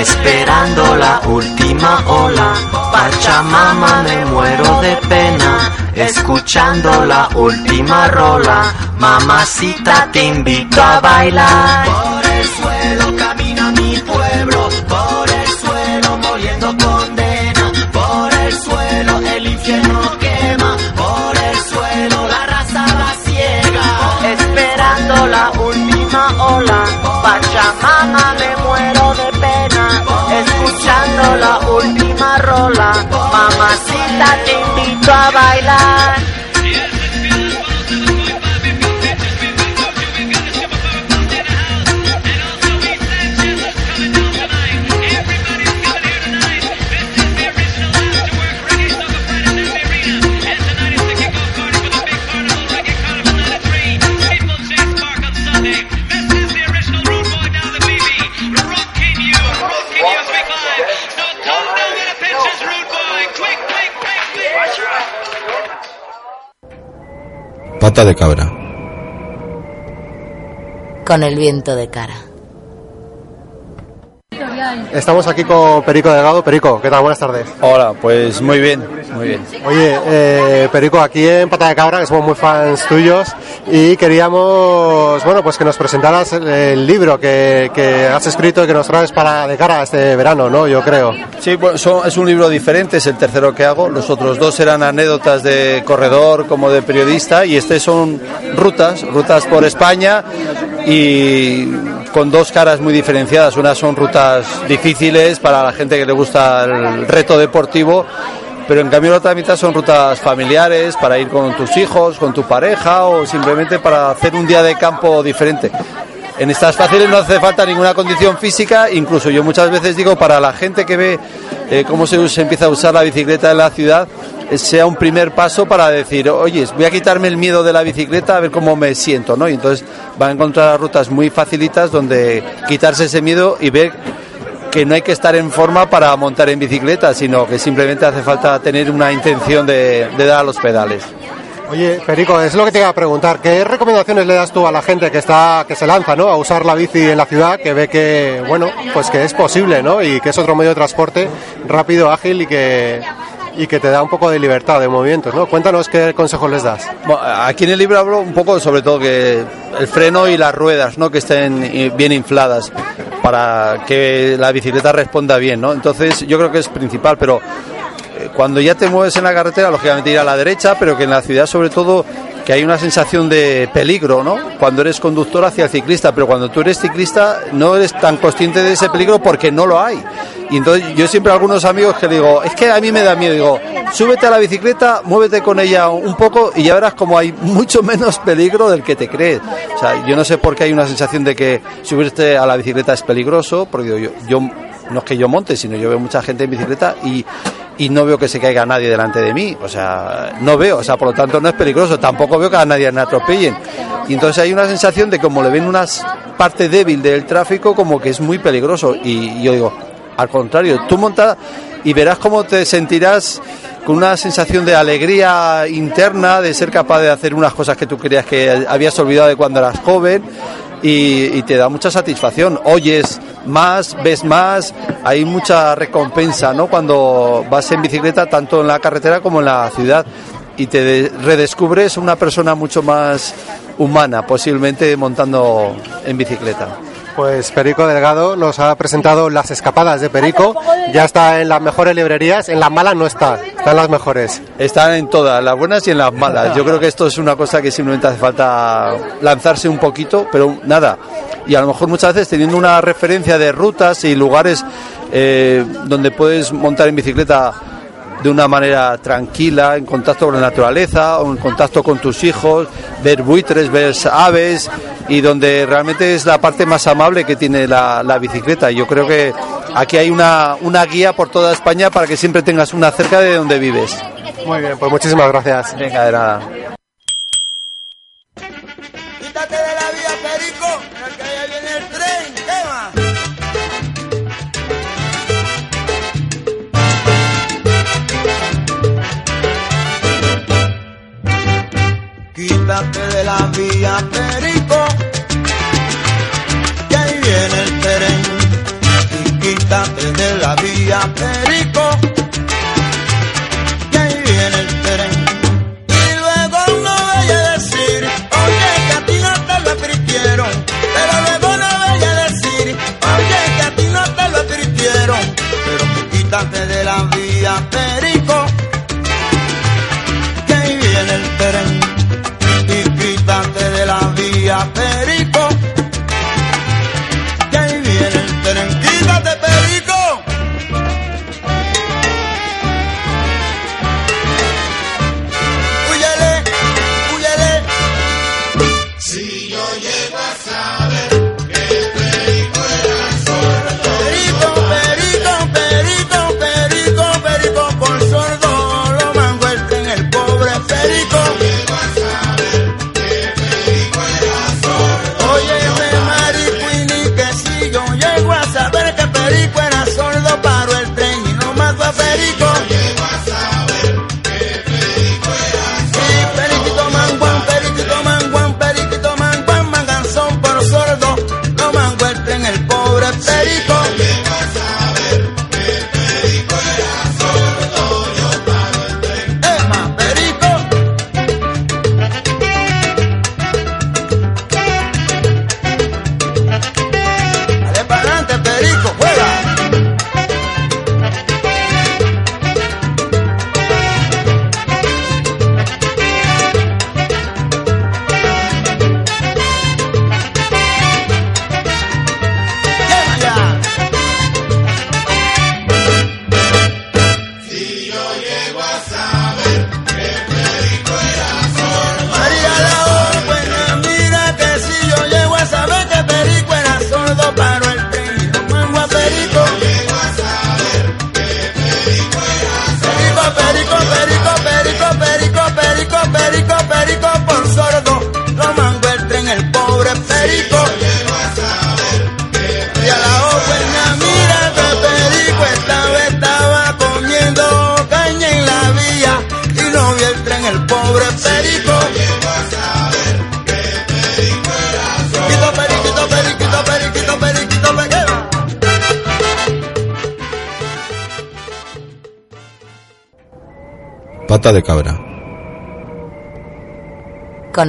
Esperando la última ola, Pachamama me muero de pena. Escuchando la última rola, mamacita te invito a bailar. Mamacita te invito a bailar. Pata de cabra. Con el viento de cara. Estamos aquí con Perico Delgado. Perico, ¿qué tal? Buenas tardes. Hola, pues muy bien, muy bien. Oye, eh, Perico, aquí en Pata de Cabra, que somos muy fans tuyos, y queríamos, bueno, pues que nos presentaras el, libro que, que has escrito y que nos traes para de cara a este verano, ¿no? Yo creo. Sí, son- es un libro diferente, es el tercero que hago. Los otros dos eran anécdotas de corredor como de periodista y este son rutas, rutas por España y con dos caras muy diferenciadas. Unas son rutas difíciles para la gente que le gusta el reto deportivo, pero en cambio la otra mitad son rutas familiares para ir con tus hijos, con tu pareja o simplemente para hacer un día de campo diferente. En estas fáciles no hace falta ninguna condición física, incluso yo muchas veces digo para la gente que ve eh, cómo se, empieza a usar la bicicleta en la ciudad, eh, sea un primer paso para decir, oye, voy a quitarme el miedo de la bicicleta a ver cómo me siento, ¿no? Y entonces va a encontrar rutas muy facilitas donde quitarse ese miedo y ver que no hay que estar en forma para montar en bicicleta, sino que simplemente hace falta tener una intención de, dar a los pedales. Oye, Perico, es lo que te iba a preguntar. ¿Qué recomendaciones le das tú a la gente que está, que se lanza, ¿no? A usar la bici en la ciudad, que ve que, bueno, pues que es posible, ¿no? Y que es otro medio de transporte rápido, ágil y que, y que te da un poco de libertad de movimientos, ¿no? Cuéntanos qué consejos les das. Aquí en el libro hablo un poco sobre todo que el freno y las ruedas, ¿no? Que estén bien infladas para que la bicicleta responda bien, ¿no? Entonces yo creo que es principal, pero eh, cuando ya te mueves en la carretera, lógicamente ir a la derecha, pero que en la ciudad sobre todo que hay una sensación de peligro, ¿no? Cuando eres conductor hacia el ciclista, pero cuando tú eres ciclista no eres tan consciente de ese peligro porque no lo hay. Y entonces yo siempre a algunos amigos que digo, es que a mí me da miedo, digo, súbete a la bicicleta, muévete con ella un poco y ya verás como hay mucho menos peligro del que te crees. O sea, yo no sé por qué hay una sensación de que subirte a la bicicleta es peligroso, porque yo, yo no es que yo monte, sino yo veo mucha gente en bicicleta y, y no veo que se caiga nadie delante de mí. O sea, no veo, o sea, por lo tanto no es peligroso. Tampoco veo que a nadie me atropellen. Y entonces hay una sensación de como le ven una parte débil del tráfico, como que es muy peligroso. Y yo digo, al contrario, tú monta y verás cómo te sentirás con una sensación de alegría interna, de ser capaz de hacer unas cosas que tú creías que habías olvidado de cuando eras joven y, y te da mucha satisfacción. Oyes más, ves más, hay mucha recompensa, ¿no? Cuando vas en bicicleta, tanto en la carretera como en la ciudad, y te de- redescubres una persona mucho más humana, posiblemente montando en bicicleta. Pues Perico Delgado nos ha presentado Las Escapadas de Perico. Ya está en las mejores librerías, en las malas no está, está en las mejores. Están en todas, las buenas y en las malas. Yo creo que esto es una cosa que simplemente hace falta lanzarse un poquito, pero nada. Y a lo mejor muchas veces teniendo una referencia de rutas y lugares eh, donde puedes montar en bicicleta de una manera tranquila, en contacto con la naturaleza, o en contacto con tus hijos, ver buitres, ver aves, y donde realmente es la parte más amable que tiene la, la bicicleta. Yo creo que aquí hay una, una guía por toda España para que siempre tengas una cerca de donde vives. Muy bien, pues muchísimas gracias. Venga, de nada. Quítate de la vía, Perico, que ahí viene el tren. Quítate de la vía, Perico,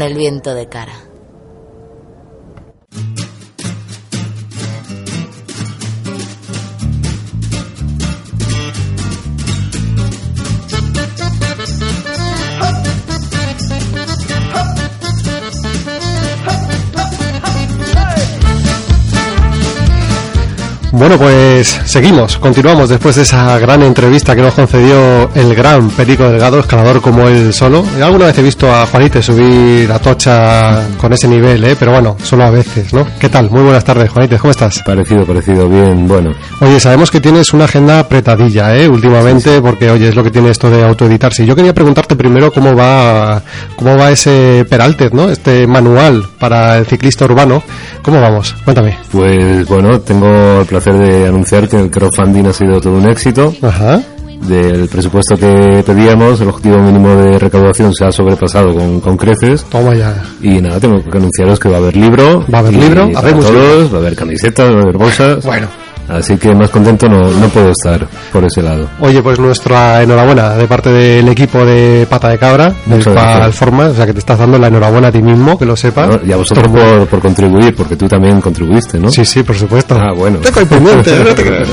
El viento de cara. Bueno, pues seguimos, continuamos después de esa gran entrevista que nos concedió el gran Perico Delgado, escalador como él solo. Alguna vez he visto a Juanite subir a Tocha con ese nivel, ¿eh? pero bueno, solo a veces, ¿no? ¿Qué tal? Muy buenas tardes, Juanite, ¿cómo estás? Parecido, parecido, bien, bueno. Oye, sabemos que tienes una agenda apretadilla, ¿eh? Últimamente, porque, oye, es lo que tiene esto de autoeditarse. Yo quería preguntarte primero cómo va, cómo va ese Peraltez, ¿no? Este manual para el ciclista urbano. ¿Cómo vamos? Cuéntame. Pues bueno, tengo el placer de anunciar que el crowdfunding ha sido todo un éxito. Ajá. Del presupuesto que pedíamos, el objetivo mínimo de recaudación se ha sobrepasado con, con creces. Toma ya. Y nada, tengo que anunciaros que va a haber libro. ¿Va a haber libro? para Habremos todos, libro. va a haber camisetas, va a haber bolsas. Bueno. Así que más contento no, no puedo estar por ese lado. Oye, pues nuestra enhorabuena de parte del equipo de Pata de Cabra, del. Palforma, o sea que te estás dando la enhorabuena a ti mismo, que lo sepas. ¿no? Y a vosotros por, por contribuir, porque tú también contribuiste, ¿no? Sí, sí, por supuesto. Ah, bueno. Estoy pendiente, no te creas.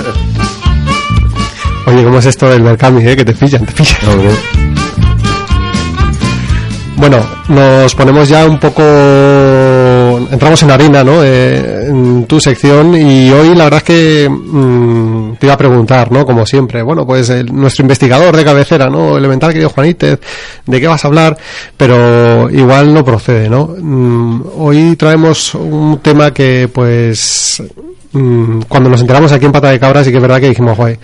Oye, ¿cómo es esto del Mercami, eh? Que te pillan, te pillan. Hombre, Bueno, nos ponemos ya un poco... Entramos en harina, ¿no? Eh, en tu sección y hoy la verdad es que mm, te iba a preguntar, ¿no? Como siempre, bueno, pues el- nuestro investigador de cabecera, ¿no? Elemental, querido Juanítez, ¿de qué vas a hablar? Pero igual no procede, ¿no? Mm, hoy traemos un tema que, pues, mm, cuando nos enteramos aquí en Pata de Cabra sí que es verdad que dijimos, joder,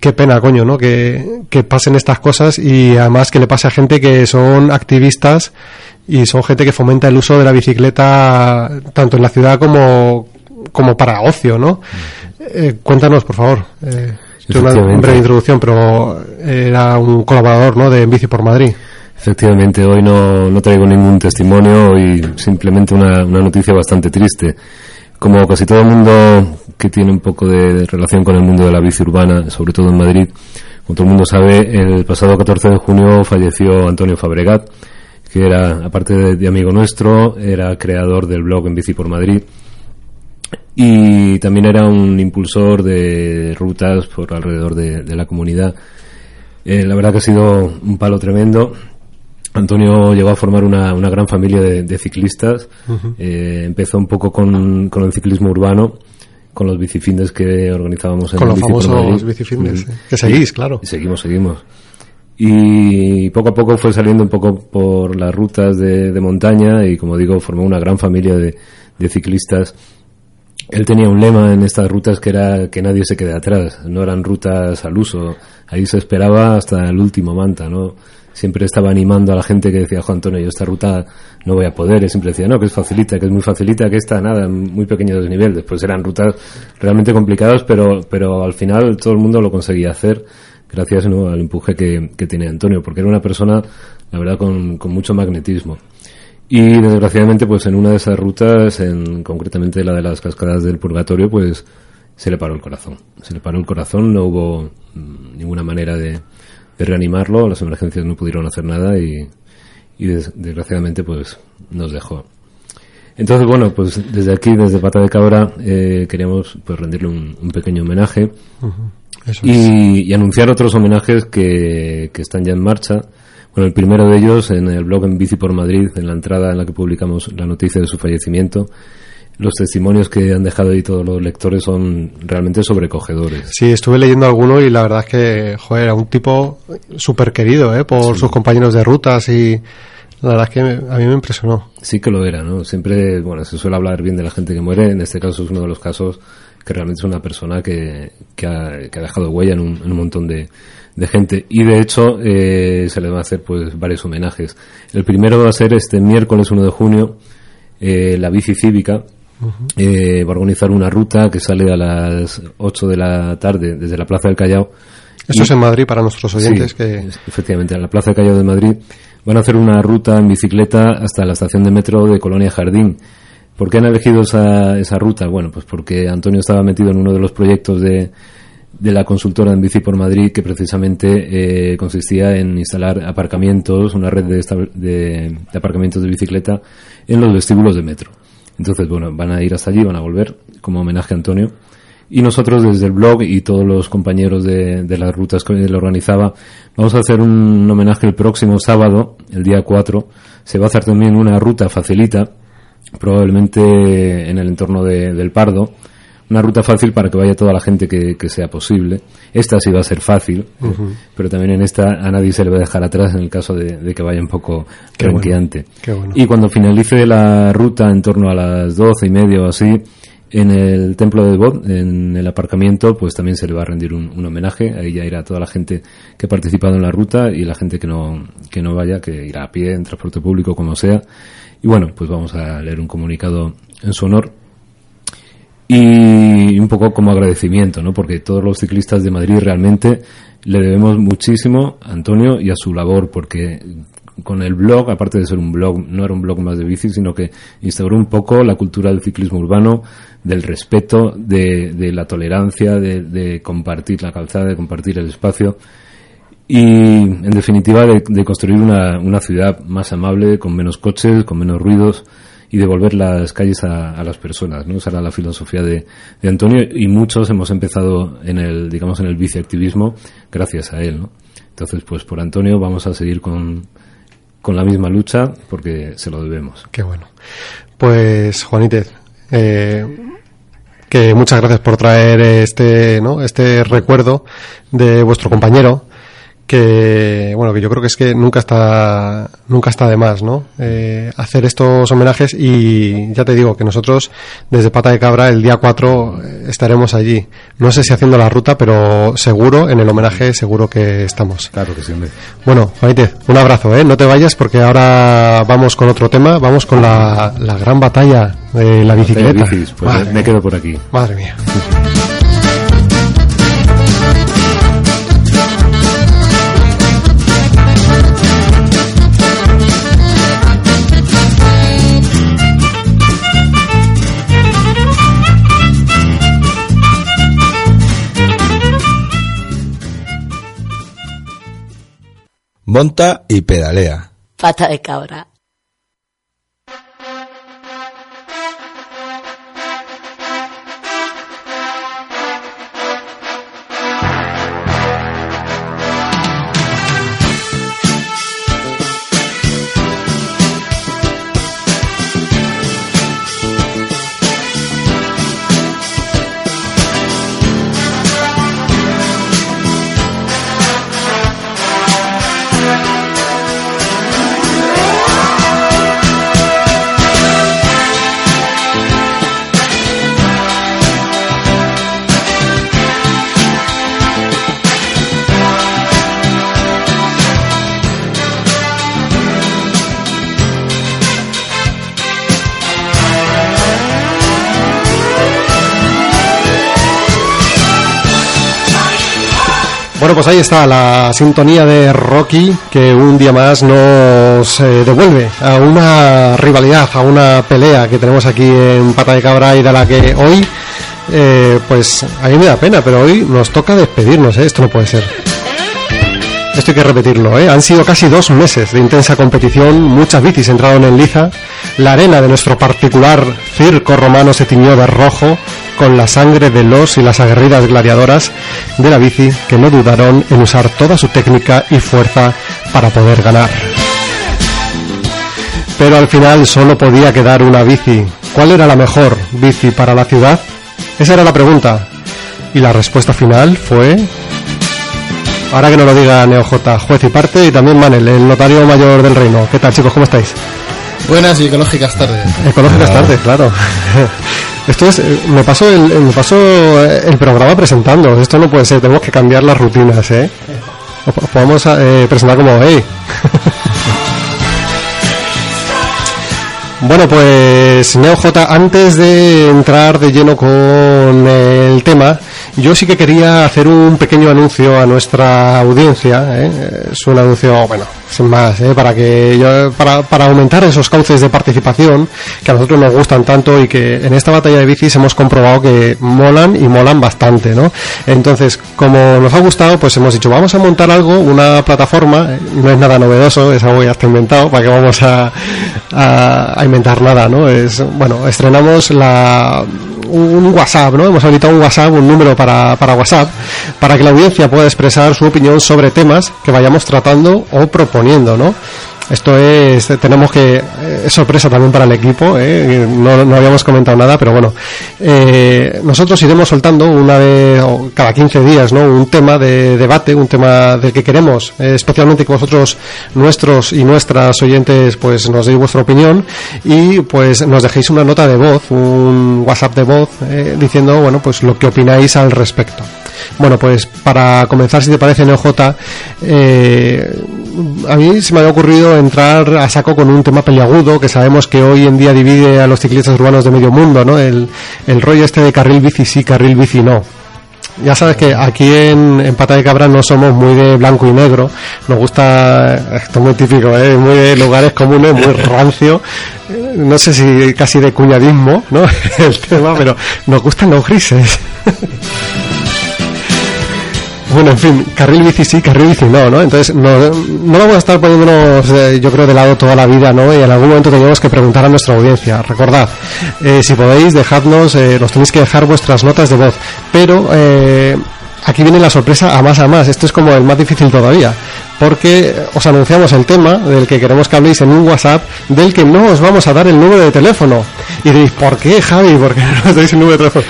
qué pena, coño, ¿no? Que, que pasen estas cosas y además que le pase a gente que son activistas y son gente que fomenta el uso de la bicicleta tanto en la ciudad como, como para ocio, ¿no? Eh, cuéntanos, por favor. Eh, una breve introducción, pero era un colaborador, ¿no? De Bici por Madrid. Efectivamente, hoy no, no traigo ningún testimonio y simplemente una, una noticia bastante triste. Como casi todo el mundo que tiene un poco de relación con el mundo de la bici urbana, sobre todo en Madrid, como todo el mundo sabe, el pasado 14 de junio falleció Antonio Fabregat, que era, aparte de, de amigo nuestro, era creador del blog En Bici por Madrid y también era un impulsor de rutas por alrededor de, de la comunidad. Eh, la verdad que ha sido un palo tremendo. Antonio llegó a formar una, una gran familia de, de ciclistas. Eh, empezó un poco con, con el ciclismo urbano, con los bicifindes que organizábamos en Con los famosos bicifindes, eh, que seguís, claro. Y seguimos, seguimos. Y poco a poco fue saliendo un poco por las rutas de, de montaña y, como digo, formó una gran familia de, de ciclistas. Él tenía un lema en estas rutas que era que nadie se quede atrás. No eran rutas al uso. Ahí se esperaba hasta el último manta, ¿no? Siempre estaba animando a la gente que decía, Juan Antonio, yo esta ruta no voy a poder. Y siempre decía, no, que es facilita, que es muy facilita, que esta nada, muy pequeño desnivel. Después eran rutas realmente complicadas, pero, pero al final todo el mundo lo conseguía hacer gracias ¿no? al empuje que, que tiene Antonio, porque era una persona, la verdad, con, con mucho magnetismo. Y desgraciadamente, pues en una de esas rutas, en, concretamente la de las cascadas del Purgatorio, pues se le paró el corazón. Se le paró el corazón, no hubo mm, ninguna manera de, de reanimarlo, las emergencias no pudieron hacer nada y, y des- desgraciadamente pues nos dejó. Entonces, bueno, pues desde aquí, desde Pata de Cabra, eh, queríamos pues rendirle un, un pequeño homenaje Eso es. y, y anunciar otros homenajes que, que están ya en marcha. Bueno, el primero de ellos en el blog en Bici por Madrid, en la entrada en la que publicamos la noticia de su fallecimiento. Los testimonios que han dejado ahí todos los lectores son realmente sobrecogedores. Sí, estuve leyendo alguno y la verdad es que, joder, era un tipo súper querido, ¿eh? Por sus compañeros de rutas y la verdad es que me- a mí me impresionó. Sí que lo era, ¿no? Siempre, bueno, se suele hablar bien de la gente que muere. En este caso es uno de los casos que realmente es una persona que, que, ha, que ha dejado huella en un, en un montón de, de gente. Y de hecho, eh, se le va a hacer pues varios homenajes. El primero va a ser este miércoles 1 de junio, eh, la bici cívica. Eh, va a organizar una ruta que sale a las 8 de la tarde desde la Plaza del Callao. Esto Y- es en Madrid para nuestros oyentes Sí, que... efectivamente, en la Plaza de Callao de Madrid van a hacer una ruta en bicicleta hasta la estación de metro de Colonia Jardín. ¿Por qué han elegido esa, esa ruta? Bueno, pues porque Antonio estaba metido en uno de los proyectos de, de la consultora en Bici por Madrid que precisamente eh, consistía en instalar aparcamientos, una red de, de- de aparcamientos de bicicleta en los vestíbulos de metro. Entonces, bueno, van a ir hasta allí, van a volver como homenaje a Antonio. Y nosotros desde el blog y todos los compañeros de, las rutas que él organizaba, vamos a hacer un homenaje el próximo sábado, el día 4. Se va a hacer también una ruta facilita, probablemente en el entorno de- del Pardo. Una ruta fácil para que vaya toda la gente que, que sea posible. Esta sí va a ser fácil, pero también en esta a nadie se le va a dejar atrás en el caso de, de que vaya un poco Qué bueno, bueno. Y cuando finalice la ruta en torno a las doce y media o así, en el templo de Bod, en el aparcamiento, pues también se le va a rendir un, un homenaje. Ahí ya irá toda la gente que ha participado en la ruta y la gente que no, que no vaya, que irá a pie, en transporte público, como sea. Y bueno, pues vamos a leer un comunicado en su honor y un poco como agradecimiento, ¿no? Porque todos los ciclistas de Madrid realmente le debemos muchísimo a Antonio y a su labor, porque con el blog, aparte de ser un blog, no era un blog más de bici, sino que instauró un poco la cultura del ciclismo urbano, del respeto, de, la tolerancia, de, compartir la calzada, de compartir el espacio y, en definitiva, de, de construir una ciudad más amable, con menos coches, con menos ruidos y devolver las calles a, las personas, ¿no? Esa era la filosofía de, de Antonio y muchos hemos empezado en el, digamos, en el biciactivismo gracias a él, ¿no? Entonces, pues por Antonio vamos a seguir con, con la misma lucha porque se lo debemos. Qué bueno. Pues, Juanítez, eh, que muchas gracias por traer este, ¿no? este recuerdo de vuestro compañero que bueno que yo creo que es que nunca está nunca está de más no Eh, hacer estos homenajes y ya te digo que nosotros desde Pata de Cabra el día 4 estaremos allí no sé si haciendo la ruta pero seguro en el homenaje seguro que estamos claro que sí hombre. bueno Juanítez un abrazo ¿eh? no te vayas porque ahora vamos con otro tema vamos con la, la gran batalla de la bicicleta Bicis, pues me quedo por aquí. Madre mía. Monta y pedalea. Pata de cabra. Bueno, pues ahí está la sintonía de Rocky que un día más nos eh, devuelve a una rivalidad, a una pelea que tenemos aquí en Pata de Cabra y de la que hoy, eh, pues a mí me da pena, pero hoy nos toca despedirnos, ¿eh? esto no puede ser. Esto hay que repetirlo, ¿eh? Han sido casi dos meses de intensa competición, muchas bicis entraron en liza, la arena de nuestro particular circo romano se tiñó de rojo con la sangre de los y las aguerridas gladiadoras de la bici que no dudaron en usar toda su técnica y fuerza para poder ganar. Pero al final solo podía quedar una bici. ¿Cuál era la mejor bici para la ciudad? Esa era la pregunta. Y la respuesta final fue Ahora que nos lo diga NeoJ, juez y parte, y también Manel, el notario mayor del reino. ¿Qué tal, chicos? ¿Cómo estáis? Buenas y ecológicas tardes. Ecológicas tardes, claro. Esto es, eh, me pasó el, me pasó eh, el programa presentando. Esto no puede ser, tenemos que cambiar las rutinas, ¿eh? O po- Podemos eh, presentar como, hey. Bueno, pues NeoJ, antes de entrar de lleno con el tema Yo sí que quería hacer un pequeño anuncio a nuestra audiencia. ¿eh? Es un anuncio, bueno, sin más, ¿eh? para que yo, para, para aumentar esos cauces de participación que a nosotros nos gustan tanto y que en esta batalla de bicis hemos comprobado que molan y molan bastante, ¿no? Entonces, como nos ha gustado, pues hemos dicho, vamos a montar algo, una plataforma, no es nada novedoso, es algo ya está inventado, para que vamos a, a, inventar nada, ¿no? Bueno, estrenamos la un WhatsApp, ¿no? Hemos habilitado un WhatsApp, un número para, para WhatsApp, para que la audiencia pueda expresar su opinión sobre temas que vayamos tratando o proponiendo, ¿no? Esto es, tenemos que, eh, es sorpresa también para el equipo, ¿eh? no, no habíamos comentado nada, pero bueno, eh, nosotros iremos soltando una vez, o cada 15 días, ¿no? Un tema de debate, un tema del que queremos, eh, especialmente que vosotros, nuestros y nuestras oyentes, pues nos deis vuestra opinión y pues nos dejéis una nota de voz, un WhatsApp de voz, eh, diciendo, bueno, pues lo que opináis al respecto. Bueno, pues para comenzar, si te parece, NeoJ, eh, a mí se me había ocurrido entrar a saco con un tema peliagudo que sabemos que hoy en día divide a los ciclistas urbanos de medio mundo, ¿no? El, el rollo este de carril bici sí, carril bici no. Ya sabes que aquí en, en Pata de Cabra no somos muy de blanco y negro, nos gusta, esto es muy típico, ¿eh? muy de lugares comunes, muy rancio, no sé si casi de cuñadismo, ¿no? El tema, pero nos gustan los grises. Bueno, en fin, carril bici sí, carril bici no, ¿no? Entonces, no, no vamos a estar poniéndonos, eh, yo creo, de lado toda la vida, ¿no? Y en algún momento tenemos que preguntar a nuestra audiencia. Recordad, eh, si podéis, dejadnos, eh, nos tenéis que dejar vuestras notas de voz. Pero, eh, aquí viene la sorpresa a más a más. Esto es como el más difícil todavía. Porque os anunciamos el tema del que queremos que habléis en un WhatsApp, del que no os vamos a dar el número de teléfono. Y diréis, ¿por qué, Javi? ¿Por qué no nos dais el número de teléfono?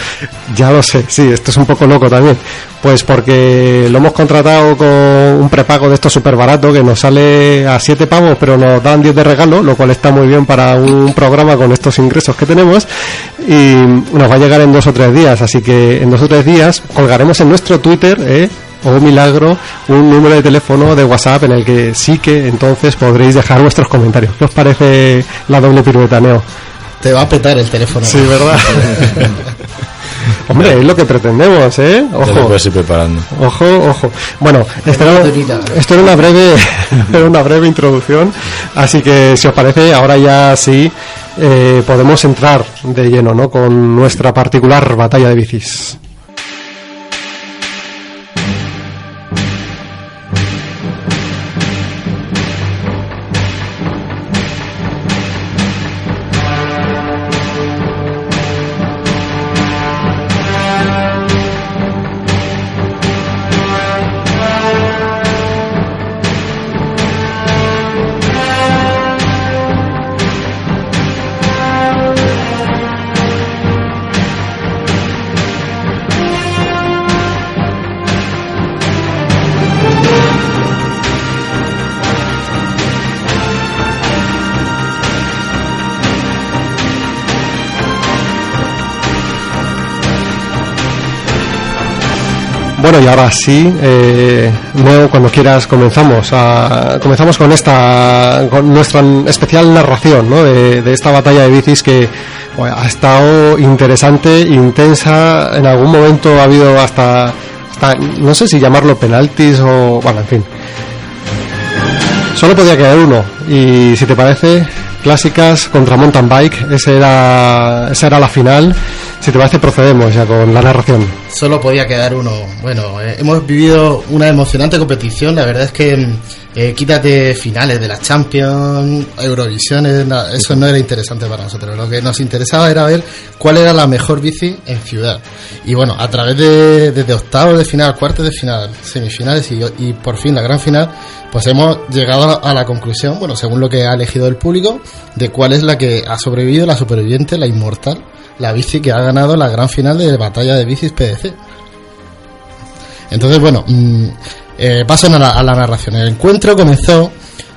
Ya lo sé, sí, esto es un poco loco también. Pues porque lo hemos contratado con un prepago de esto súper barato que nos sale a 7 pavos, pero nos dan 10 de regalo, lo cual está muy bien para un programa con estos ingresos que tenemos. Y nos va a llegar en dos o tres días, así que en dos o tres días colgaremos en nuestro Twitter, ¿eh? O milagro, un número de teléfono de WhatsApp en el que sí que entonces podréis dejar vuestros comentarios. ¿Qué os parece la doble pirueta, Neo? Te va a petar el teléfono. Sí, ¿verdad? Hombre, es lo que pretendemos, ¿eh? Ojo. preparando. Ojo, ojo. Bueno, esto era, esto era una breve, una breve introducción, así que si os parece, ahora ya sí eh, podemos entrar de lleno, ¿no? Con nuestra particular batalla de bicis. Bueno, y ahora sí, eh, Neo, cuando quieras comenzamos. A, comenzamos con esta, con nuestra especial narración, ¿no? De, esta batalla de bicis que ha estado interesante, intensa. En algún momento ha habido hasta, hasta, no sé si llamarlo penaltis o, bueno, en fin. Solo podía quedar uno. Y si te parece, clásicas contra mountain bike, ese era, esa era la final. Si te parece, procedemos ya con la narración. Solo podía quedar uno. Bueno, eh, hemos vivido una emocionante competición. La verdad es que eh, quítate finales de la Champions, Eurovisiones, eso no era interesante para nosotros. Lo que nos interesaba era ver cuál era la mejor bici en ciudad. Y bueno, a través de desde octavos de final, cuartos de final, semifinales y, por fin la gran final, pues hemos llegado a la conclusión, bueno, según lo que ha elegido el público, de cuál es la que ha sobrevivido, la superviviente, la inmortal, la bici que ha ganado la gran final de batalla de bicis PDC. Entonces, bueno, mm, eh, paso a la, a la narración. El encuentro comenzó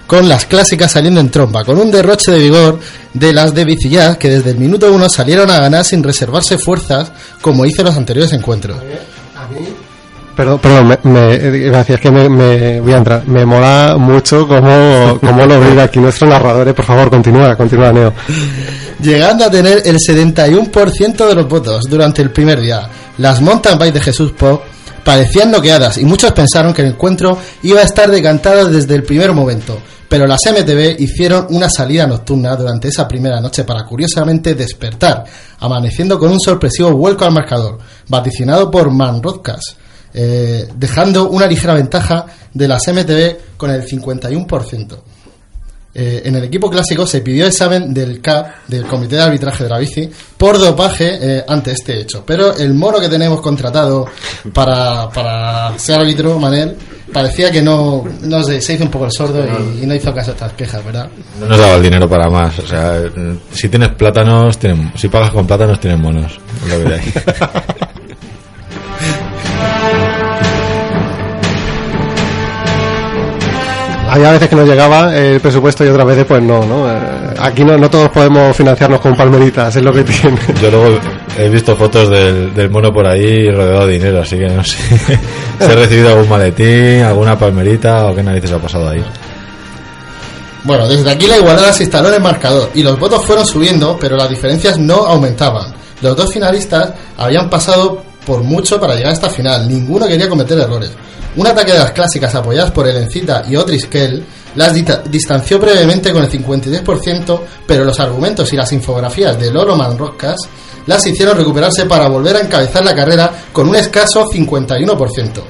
con las clásicas saliendo en tromba, con un derroche de vigor de las de Bicillas que desde el minuto uno salieron a ganar sin reservarse fuerzas como hizo en los anteriores encuentros. Perdón, perdón, me, me, eh, a es que me, me- voy a entrar. Me mola mucho cómo, cómo lo brilla aquí nuestro narrador. eh. Por favor, continúa, continúa, Neo. llegando a tener el 71% de los votos durante el primer día. las mountain bike de Jesús Pop parecían noqueadas y muchos pensaron que el encuentro iba a estar decantado desde el primer momento. Pero las MTB hicieron una salida nocturna durante esa primera noche para curiosamente despertar, amaneciendo con un sorpresivo vuelco al marcador, vaticinado por Man eh, dejando una ligera ventaja de las MTB con el 51%. Eh, en el equipo clásico se pidió examen del CAP, del Comité de Arbitraje de la Bici, por dopaje eh, ante este hecho. Pero el mono que tenemos contratado para, para ser árbitro, Manel, parecía que no, no sé, se hizo un poco el sordo y, y no hizo caso a estas quejas, ¿verdad? No nos daba el dinero para más. O sea, si tienes plátanos, tienen, si pagas con plátanos, tienes monos. Lo que hay. Había veces que nos llegaba el presupuesto y otras veces pues no, ¿no? Eh, Aquí no, no todos podemos financiarnos con palmeritas, es lo que tiene. Yo luego he visto fotos del, del mono por ahí rodeado de dinero, así que no sé si he recibido algún maletín, alguna palmerita o qué narices ha pasado ahí. Bueno, desde aquí la igualdad se instaló en el marcador y los votos fueron subiendo, pero las diferencias no aumentaban. Los dos finalistas habían pasado por mucho para llegar a esta final, ninguno quería cometer errores. Un ataque de las clásicas apoyadas por Elencita y Otriskel las distanció brevemente con el 53%, pero los argumentos y las infografías de Lolo Manrocas las hicieron recuperarse para volver a encabezar la carrera con un escaso 51%.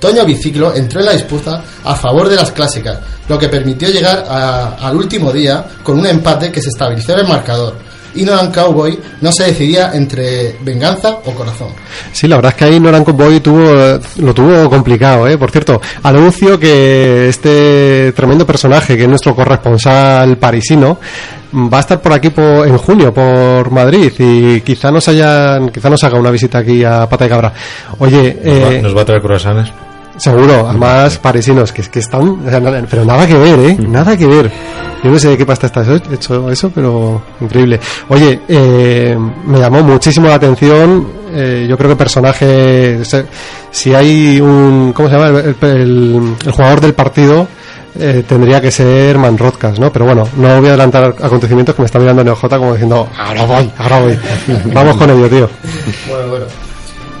Toño Biciclo entró en la disputa a favor de las clásicas, lo que permitió llegar al último día con un empate que se estabilizó en el marcador. Y Nolan Cowboy no se decidía entre venganza o corazón. Sí, la verdad es que ahí Noran Cowboy tuvo, lo tuvo complicado, ¿eh? Por cierto, anuncio que este tremendo personaje, que es nuestro corresponsal parisino, va a estar por aquí po- en junio por Madrid y quizá nos hayan, quizá nos haga una visita aquí a Pata de Cabra. Oye, Nos va, eh, nos va a traer croissants. Seguro, además parisinos, que, que están, o sea, nada- pero nada que ver, ¿eh? Nada que ver. Yo no sé de qué pasta está eso- hecho eso, pero increíble. Oye, eh, me llamó muchísimo la atención. eh, yo creo que personaje, si hay un, ¿cómo se llama? El, el- el jugador del partido eh, tendría que ser Manrodkas, ¿no? Pero bueno, no voy a adelantar acontecimientos que me está mirando NeoJ como diciendo, ahora voy, ahora voy. Vamos con ello, tío. Bueno, bueno.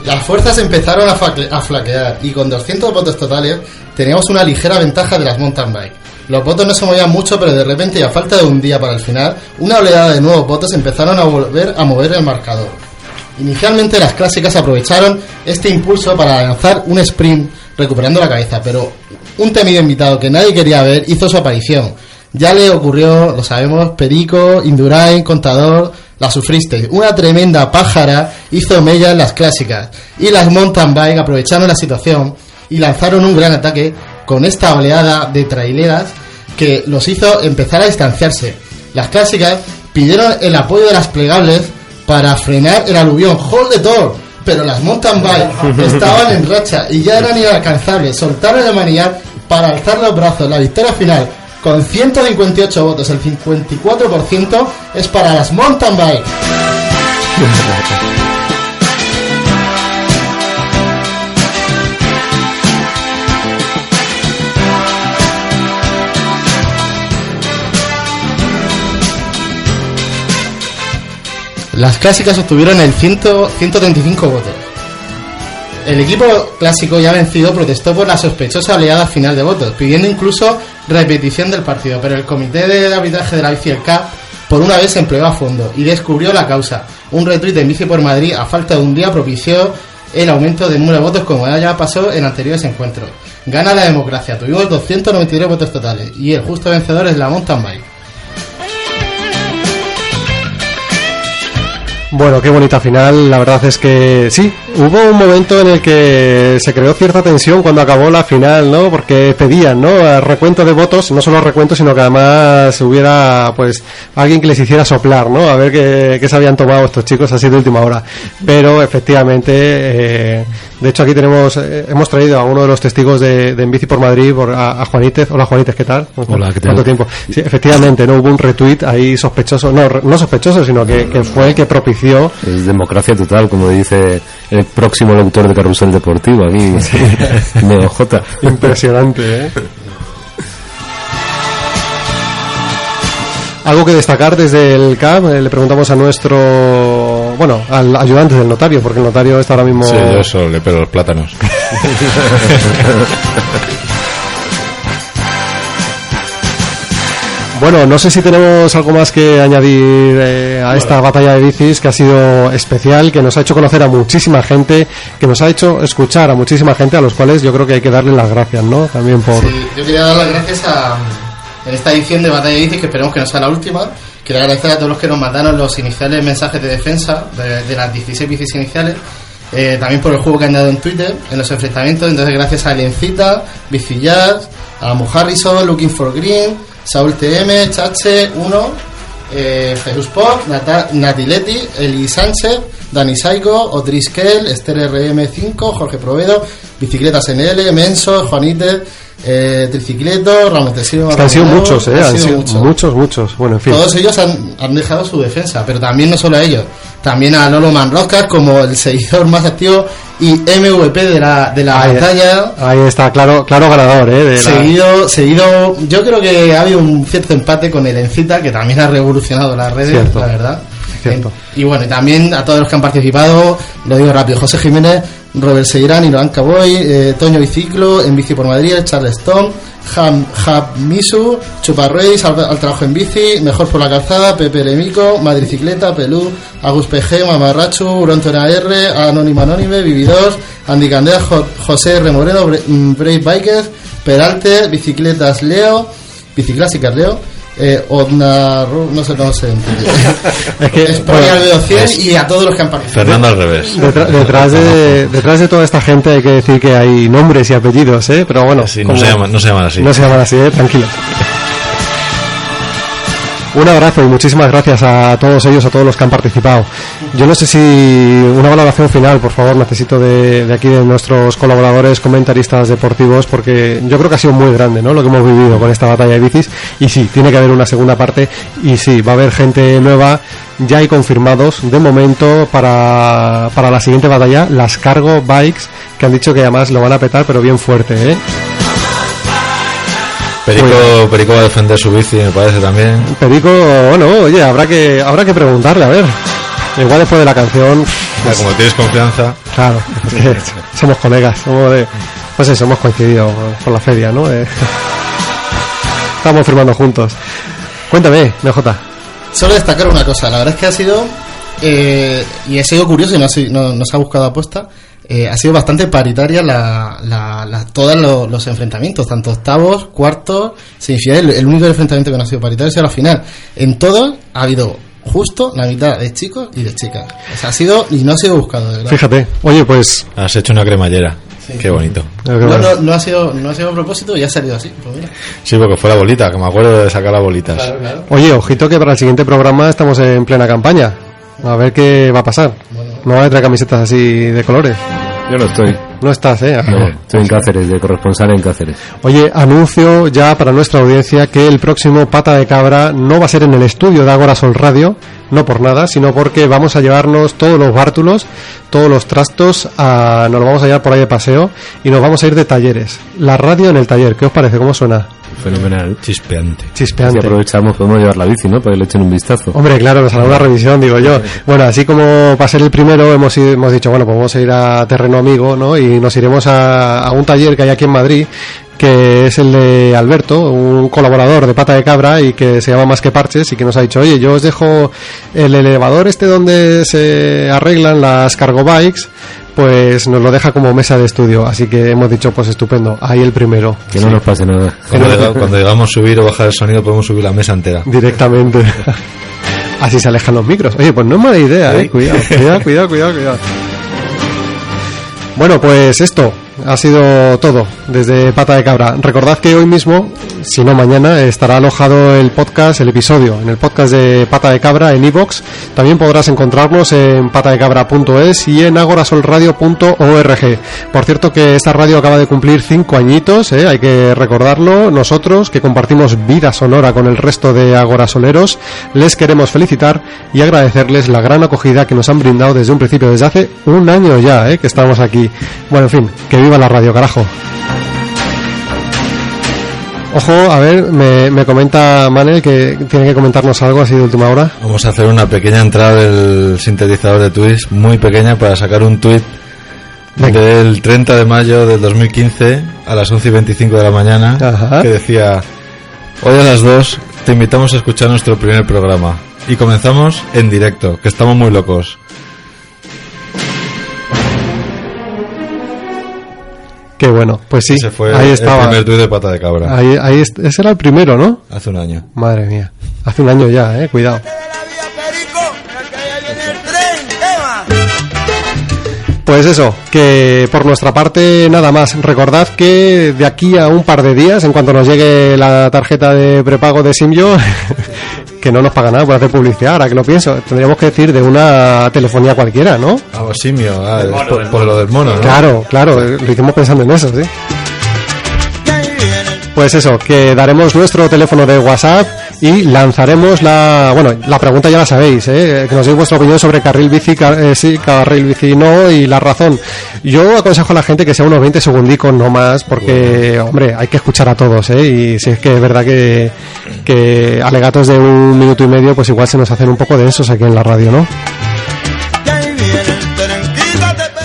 Las fuerzas empezaron a, flaquear y con 200 votos totales teníamos una ligera ventaja de las mountain bike. Los votos no se movían mucho, pero de repente y a falta de un día para el final, una oleada de nuevos votos empezaron a volver a mover el marcador. Inicialmente las clásicas aprovecharon este impulso para lanzar un sprint recuperando la cabeza, pero un temido invitado que nadie quería ver hizo su aparición. Ya le ocurrió, lo sabemos, Perico, Indurain, Contador, la sufriste. Una tremenda pájara hizo mella en las clásicas y las mountain bike aprovecharon la situación y lanzaron un gran ataque con esta oleada de traileras que los hizo empezar a distanciarse. Las clásicas pidieron el apoyo de las plegables para frenar el aluvión. ¡Hold the door! Pero las mountain bike estaban en racha y ya eran inalcanzables. Soltaron el manillar para alzar los brazos. La victoria final con 158 votos, el 54% es para las mountain bike. Las clásicas obtuvieron el 100 135 votos. El equipo clásico ya vencido protestó por la sospechosa oleada final de votos, pidiendo incluso repetición del partido, pero el comité de arbitraje de la CAP por una vez se empleó a fondo y descubrió la causa. Un retweet en Bici por Madrid a falta de un día propició el aumento del número de votos como ya pasó en anteriores encuentros. Gana la democracia, tuvimos 293 votos totales y el justo vencedor es la mountain bike. Bueno, qué bonita final. La verdad es que sí, hubo un momento en el que se creó cierta tensión cuando acabó la final, ¿no? Porque pedían, ¿no? Recuento de votos, no solo recuento, sino que además hubiera, pues, alguien que les hiciera soplar, ¿no? A ver qué, qué se habían tomado estos chicos así de última hora. Pero efectivamente, eh, de hecho aquí tenemos, eh, hemos traído a uno de los testigos de, de En Bici por Madrid, por, a, a Juanítez. Hola Juanítez, ¿qué tal? Hola, ¿qué tal? ¿Cuánto tiempo? Sí, efectivamente, no hubo un retweet ahí sospechoso, no, no sospechoso, sino que, que fue el que propició Es democracia total, como dice el próximo locutor de Carrusel Deportivo, aquí, Neo J. Impresionante, ¿eh? Algo que destacar desde el CAP, eh, le preguntamos a nuestro, bueno, al ayudante del notario, porque el notario está ahora mismo... Sí, yo solo le pego los plátanos. Bueno, no sé si tenemos algo más que añadir eh, a esta batalla de bicis que ha sido especial, que nos ha hecho conocer a muchísima gente, que nos ha hecho escuchar a muchísima gente, a los cuales yo creo que hay que darle las gracias, ¿no? También por... Sí, yo quería dar las gracias a en esta edición de Batalla de Bicis, que esperemos que no sea la última. Quiero agradecer a todos los que nos mandaron los iniciales mensajes de defensa de, de las 16 bicis iniciales. eh, también por el juego que han dado en Twitter, en los enfrentamientos. Entonces, gracias a Aliencita, Bici Jazz, a Amo Harrison, Looking for Green, Saúl TM, Chache 1, eh, Ferus Pop, Nata- Natiletti, Eli Sánchez, Dani Saigo, Odris Kell, Esther RM5, Jorge Provedo, Bicicletas NL, Menso, Juanite, eh, Tricicleto, Ramos de Silva. Es que han sido muchos, ¿eh? han sido muchos. muchos, muchos. Bueno, en fin. Todos ellos han, han dejado su defensa, pero también no solo a ellos, también a Lolo Manroscas como el seguidor más activo y MVP de la, de la Ahí- batalla. Ahí está, claro, claro ganador, ¿eh? De la- Seguido, seguido, yo creo que ha habido un cierto empate con el Encita, que también ha revolucionado las redes, Cierto. la verdad. Y bueno, y también a todos los que han participado, lo digo rápido, José Jiménez, Robert Seirán, Inoan Caboy, eh, Toño Biciclo, En Bici por Madrid, Charles Stone, Ham, Hab Misu, Chuparreis, al, trabajo en bici, Mejor por la calzada, Pepe Lemico, Madricicleta, Pelú, Agus PG, Mamarrachu, Brontona R, Anónimo Anónime, Vividor, Andy Candela, Jo- José R. Moreno, Bre- mm, Brave Bikers, Peralte, Bicicletas Leo, Biciclásicas Leo, eh, Odna, Ru- no sé cómo se entiende. Es que, España bueno, Albedo 100 es- y a todos los que han participado. Fernando al revés. Detra- detrás, de, detrás de toda esta gente hay que decir que hay nombres y apellidos, ¿eh? Pero bueno, Sí, no como- se llaman, no se llaman así. No se llaman así, ¿eh? Tranquilo. Un abrazo y muchísimas gracias a todos ellos, a todos los que han participado. Yo no sé si una valoración final, por favor, necesito de, de aquí de nuestros colaboradores, comentaristas deportivos, porque yo creo que ha sido muy grande, ¿no? Lo que hemos vivido con esta batalla de bicis. Y sí, tiene que haber una segunda parte. Y sí, va a haber gente nueva. Ya hay confirmados, de momento, para, para la siguiente batalla, las cargo bikes, que han dicho que además lo van a petar, pero bien fuerte, ¿eh? Perico, Perico va a defender su bici, me parece también. Perico, bueno, oye, habrá que habrá que preguntarle, a ver. Igual después de la canción, Ya, como tienes confianza. claro, es que somos colegas, somos de, pues eso, hemos coincidido por la feria, ¿no? Eh, estamos firmando juntos. Cuéntame, MJ. Solo destacar una cosa, la verdad es que ha sido, eh, y ha sido curioso y no, ha sido- no, no se ha buscado apuesta, eh, ha sido bastante paritaria la, la, la- todos los, los enfrentamientos, tanto octavos, cuartos, semifinales, el, el único enfrentamiento que no ha sido paritario ha sido la final. En todos ha habido justo la mitad de chicos y de chicas. O sea, ha sido, y no ha sido buscado, de verdad. Fíjate, oye, pues Has hecho una cremallera. Qué bonito. No, no, no ha sido, no ha sido a propósito y ha salido así. Pues mira. Sí, porque fue la bolita, que me acuerdo de sacar las bolitas. Oye, ojito que para el siguiente programa estamos en plena campaña. A ver qué va a pasar. No va a traer camisetas así de colores. Yo no estoy. No estás, ¿eh? No, estoy en Cáceres, de corresponsal en Cáceres. Oye, anuncio ya para nuestra audiencia que el próximo Pata de Cabra no va a ser en el estudio de Agora Sol Radio, no por nada, sino porque vamos a llevarnos todos los bártulos, todos los trastos, a, nos lo vamos a llevar por ahí de paseo y nos vamos a ir de talleres. La radio en el taller, ¿qué os parece? ¿Cómo suena? Fenomenal. Chispeante. Chispeante. Si aprovechamos, podemos llevar la bici, ¿no? Para que le echen un vistazo. Hombre, claro, nos hará una revisión, digo yo. Bueno, así como para ser el primero, hemos, ido- hemos dicho, bueno, pues vamos a ir a terreno amigo, ¿no? Y nos iremos a, a un taller que hay aquí en Madrid, que es el de Alberto, un colaborador de Pata de Cabra y que se llama Más que Parches y que nos ha dicho, oye, yo os dejo el elevador este donde se arreglan las cargo bikes, pues nos lo deja como mesa de estudio. Así que hemos dicho, pues estupendo, ahí el primero. Que no nos pase nada. Cuando, cuando digamos subir o bajar el sonido, podemos subir la mesa entera. directamente. Así se alejan los micros. Oye, pues no es mala idea, eh. Cuidado, cuidado, cuidado, cuidado, cuidado. Bueno, pues esto ha sido todo desde Pata de Cabra. Recordad que hoy mismo, si no mañana, estará alojado el podcast, el episodio, en el podcast de Pata de Cabra en iVoox. También podrás encontrarnos en patadecabra.es y en agorasolradio.org. Por cierto que esta radio acaba de cumplir cinco añitos, ¿eh? hay que recordarlo. Nosotros, que compartimos vida sonora con el resto de agorasoleros, les queremos felicitar y agradecerles la gran acogida que nos han brindado desde un principio, desde hace un año ya, ¿eh? que estamos aquí. Bueno, en fin, que viva la radio, carajo. Ojo, a ver, me, me comenta Manel que tiene que comentarnos algo así de última hora. Vamos a hacer una pequeña entrada del sintetizador de tweets, muy pequeña, para sacar un tweet Venga. del 30 de mayo del 2015 a las 11 y 25 de la mañana Ajá. que decía: Hoy a las 2 te invitamos a escuchar nuestro primer programa. Y comenzamos en directo, que estamos muy locos. Qué bueno, pues sí, Ese fue ahí el estaba. primer tuit de pata de cabra. Ahí, ahí ese era el primero, ¿no? Hace un año. Madre mía, hace un año ya, eh, cuidado. Pues eso, que por nuestra parte nada más. Recordad que de aquí a un par de días, en cuanto nos llegue la tarjeta de prepago de Simio, que no nos paga nada por hacer publicidad, ahora que lo pienso, tendríamos que decir de una telefonía cualquiera, ¿no? Ah, simio, ah, mono, por, por lo del mono, ¿no? Claro, claro, lo hicimos pensando en eso, sí. Pues eso, que daremos nuestro teléfono de WhatsApp y lanzaremos la, bueno, la pregunta ya la sabéis, ¿eh? que nos deis vuestra opinión sobre carril bici, car- eh, sí, carril bici no y la razón. Yo aconsejo a la gente que sea unos 20 segundicos, no más, porque, hombre, hay que escuchar a todos, ¿eh? y si es que es verdad que, que alegatos de un minuto y medio, pues igual se nos hacen un poco densos aquí en la radio, ¿no?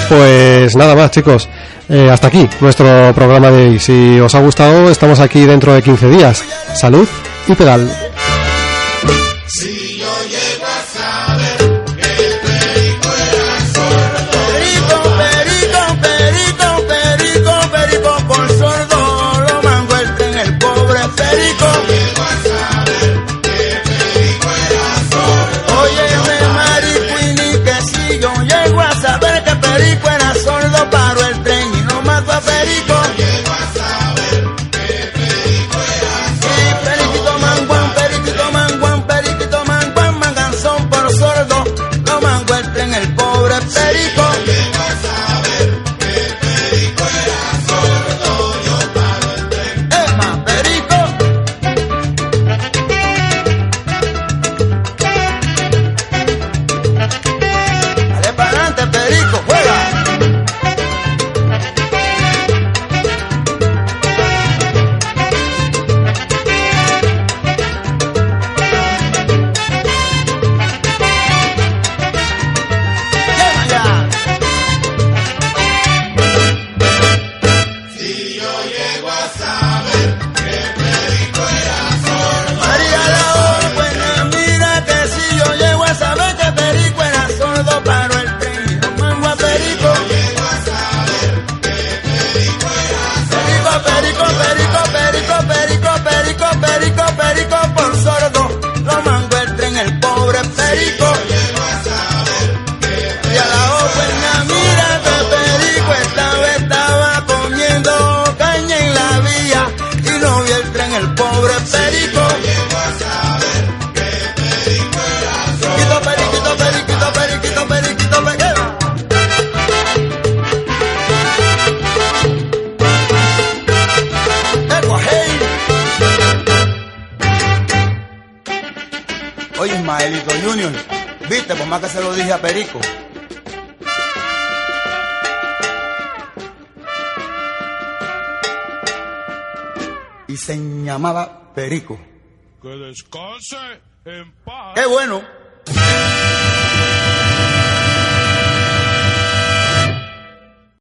Pues nada más, chicos. Eh, hasta aquí nuestro programa de hoy. Si os ha gustado, estamos aquí dentro de 15 días. Salud y pedal. See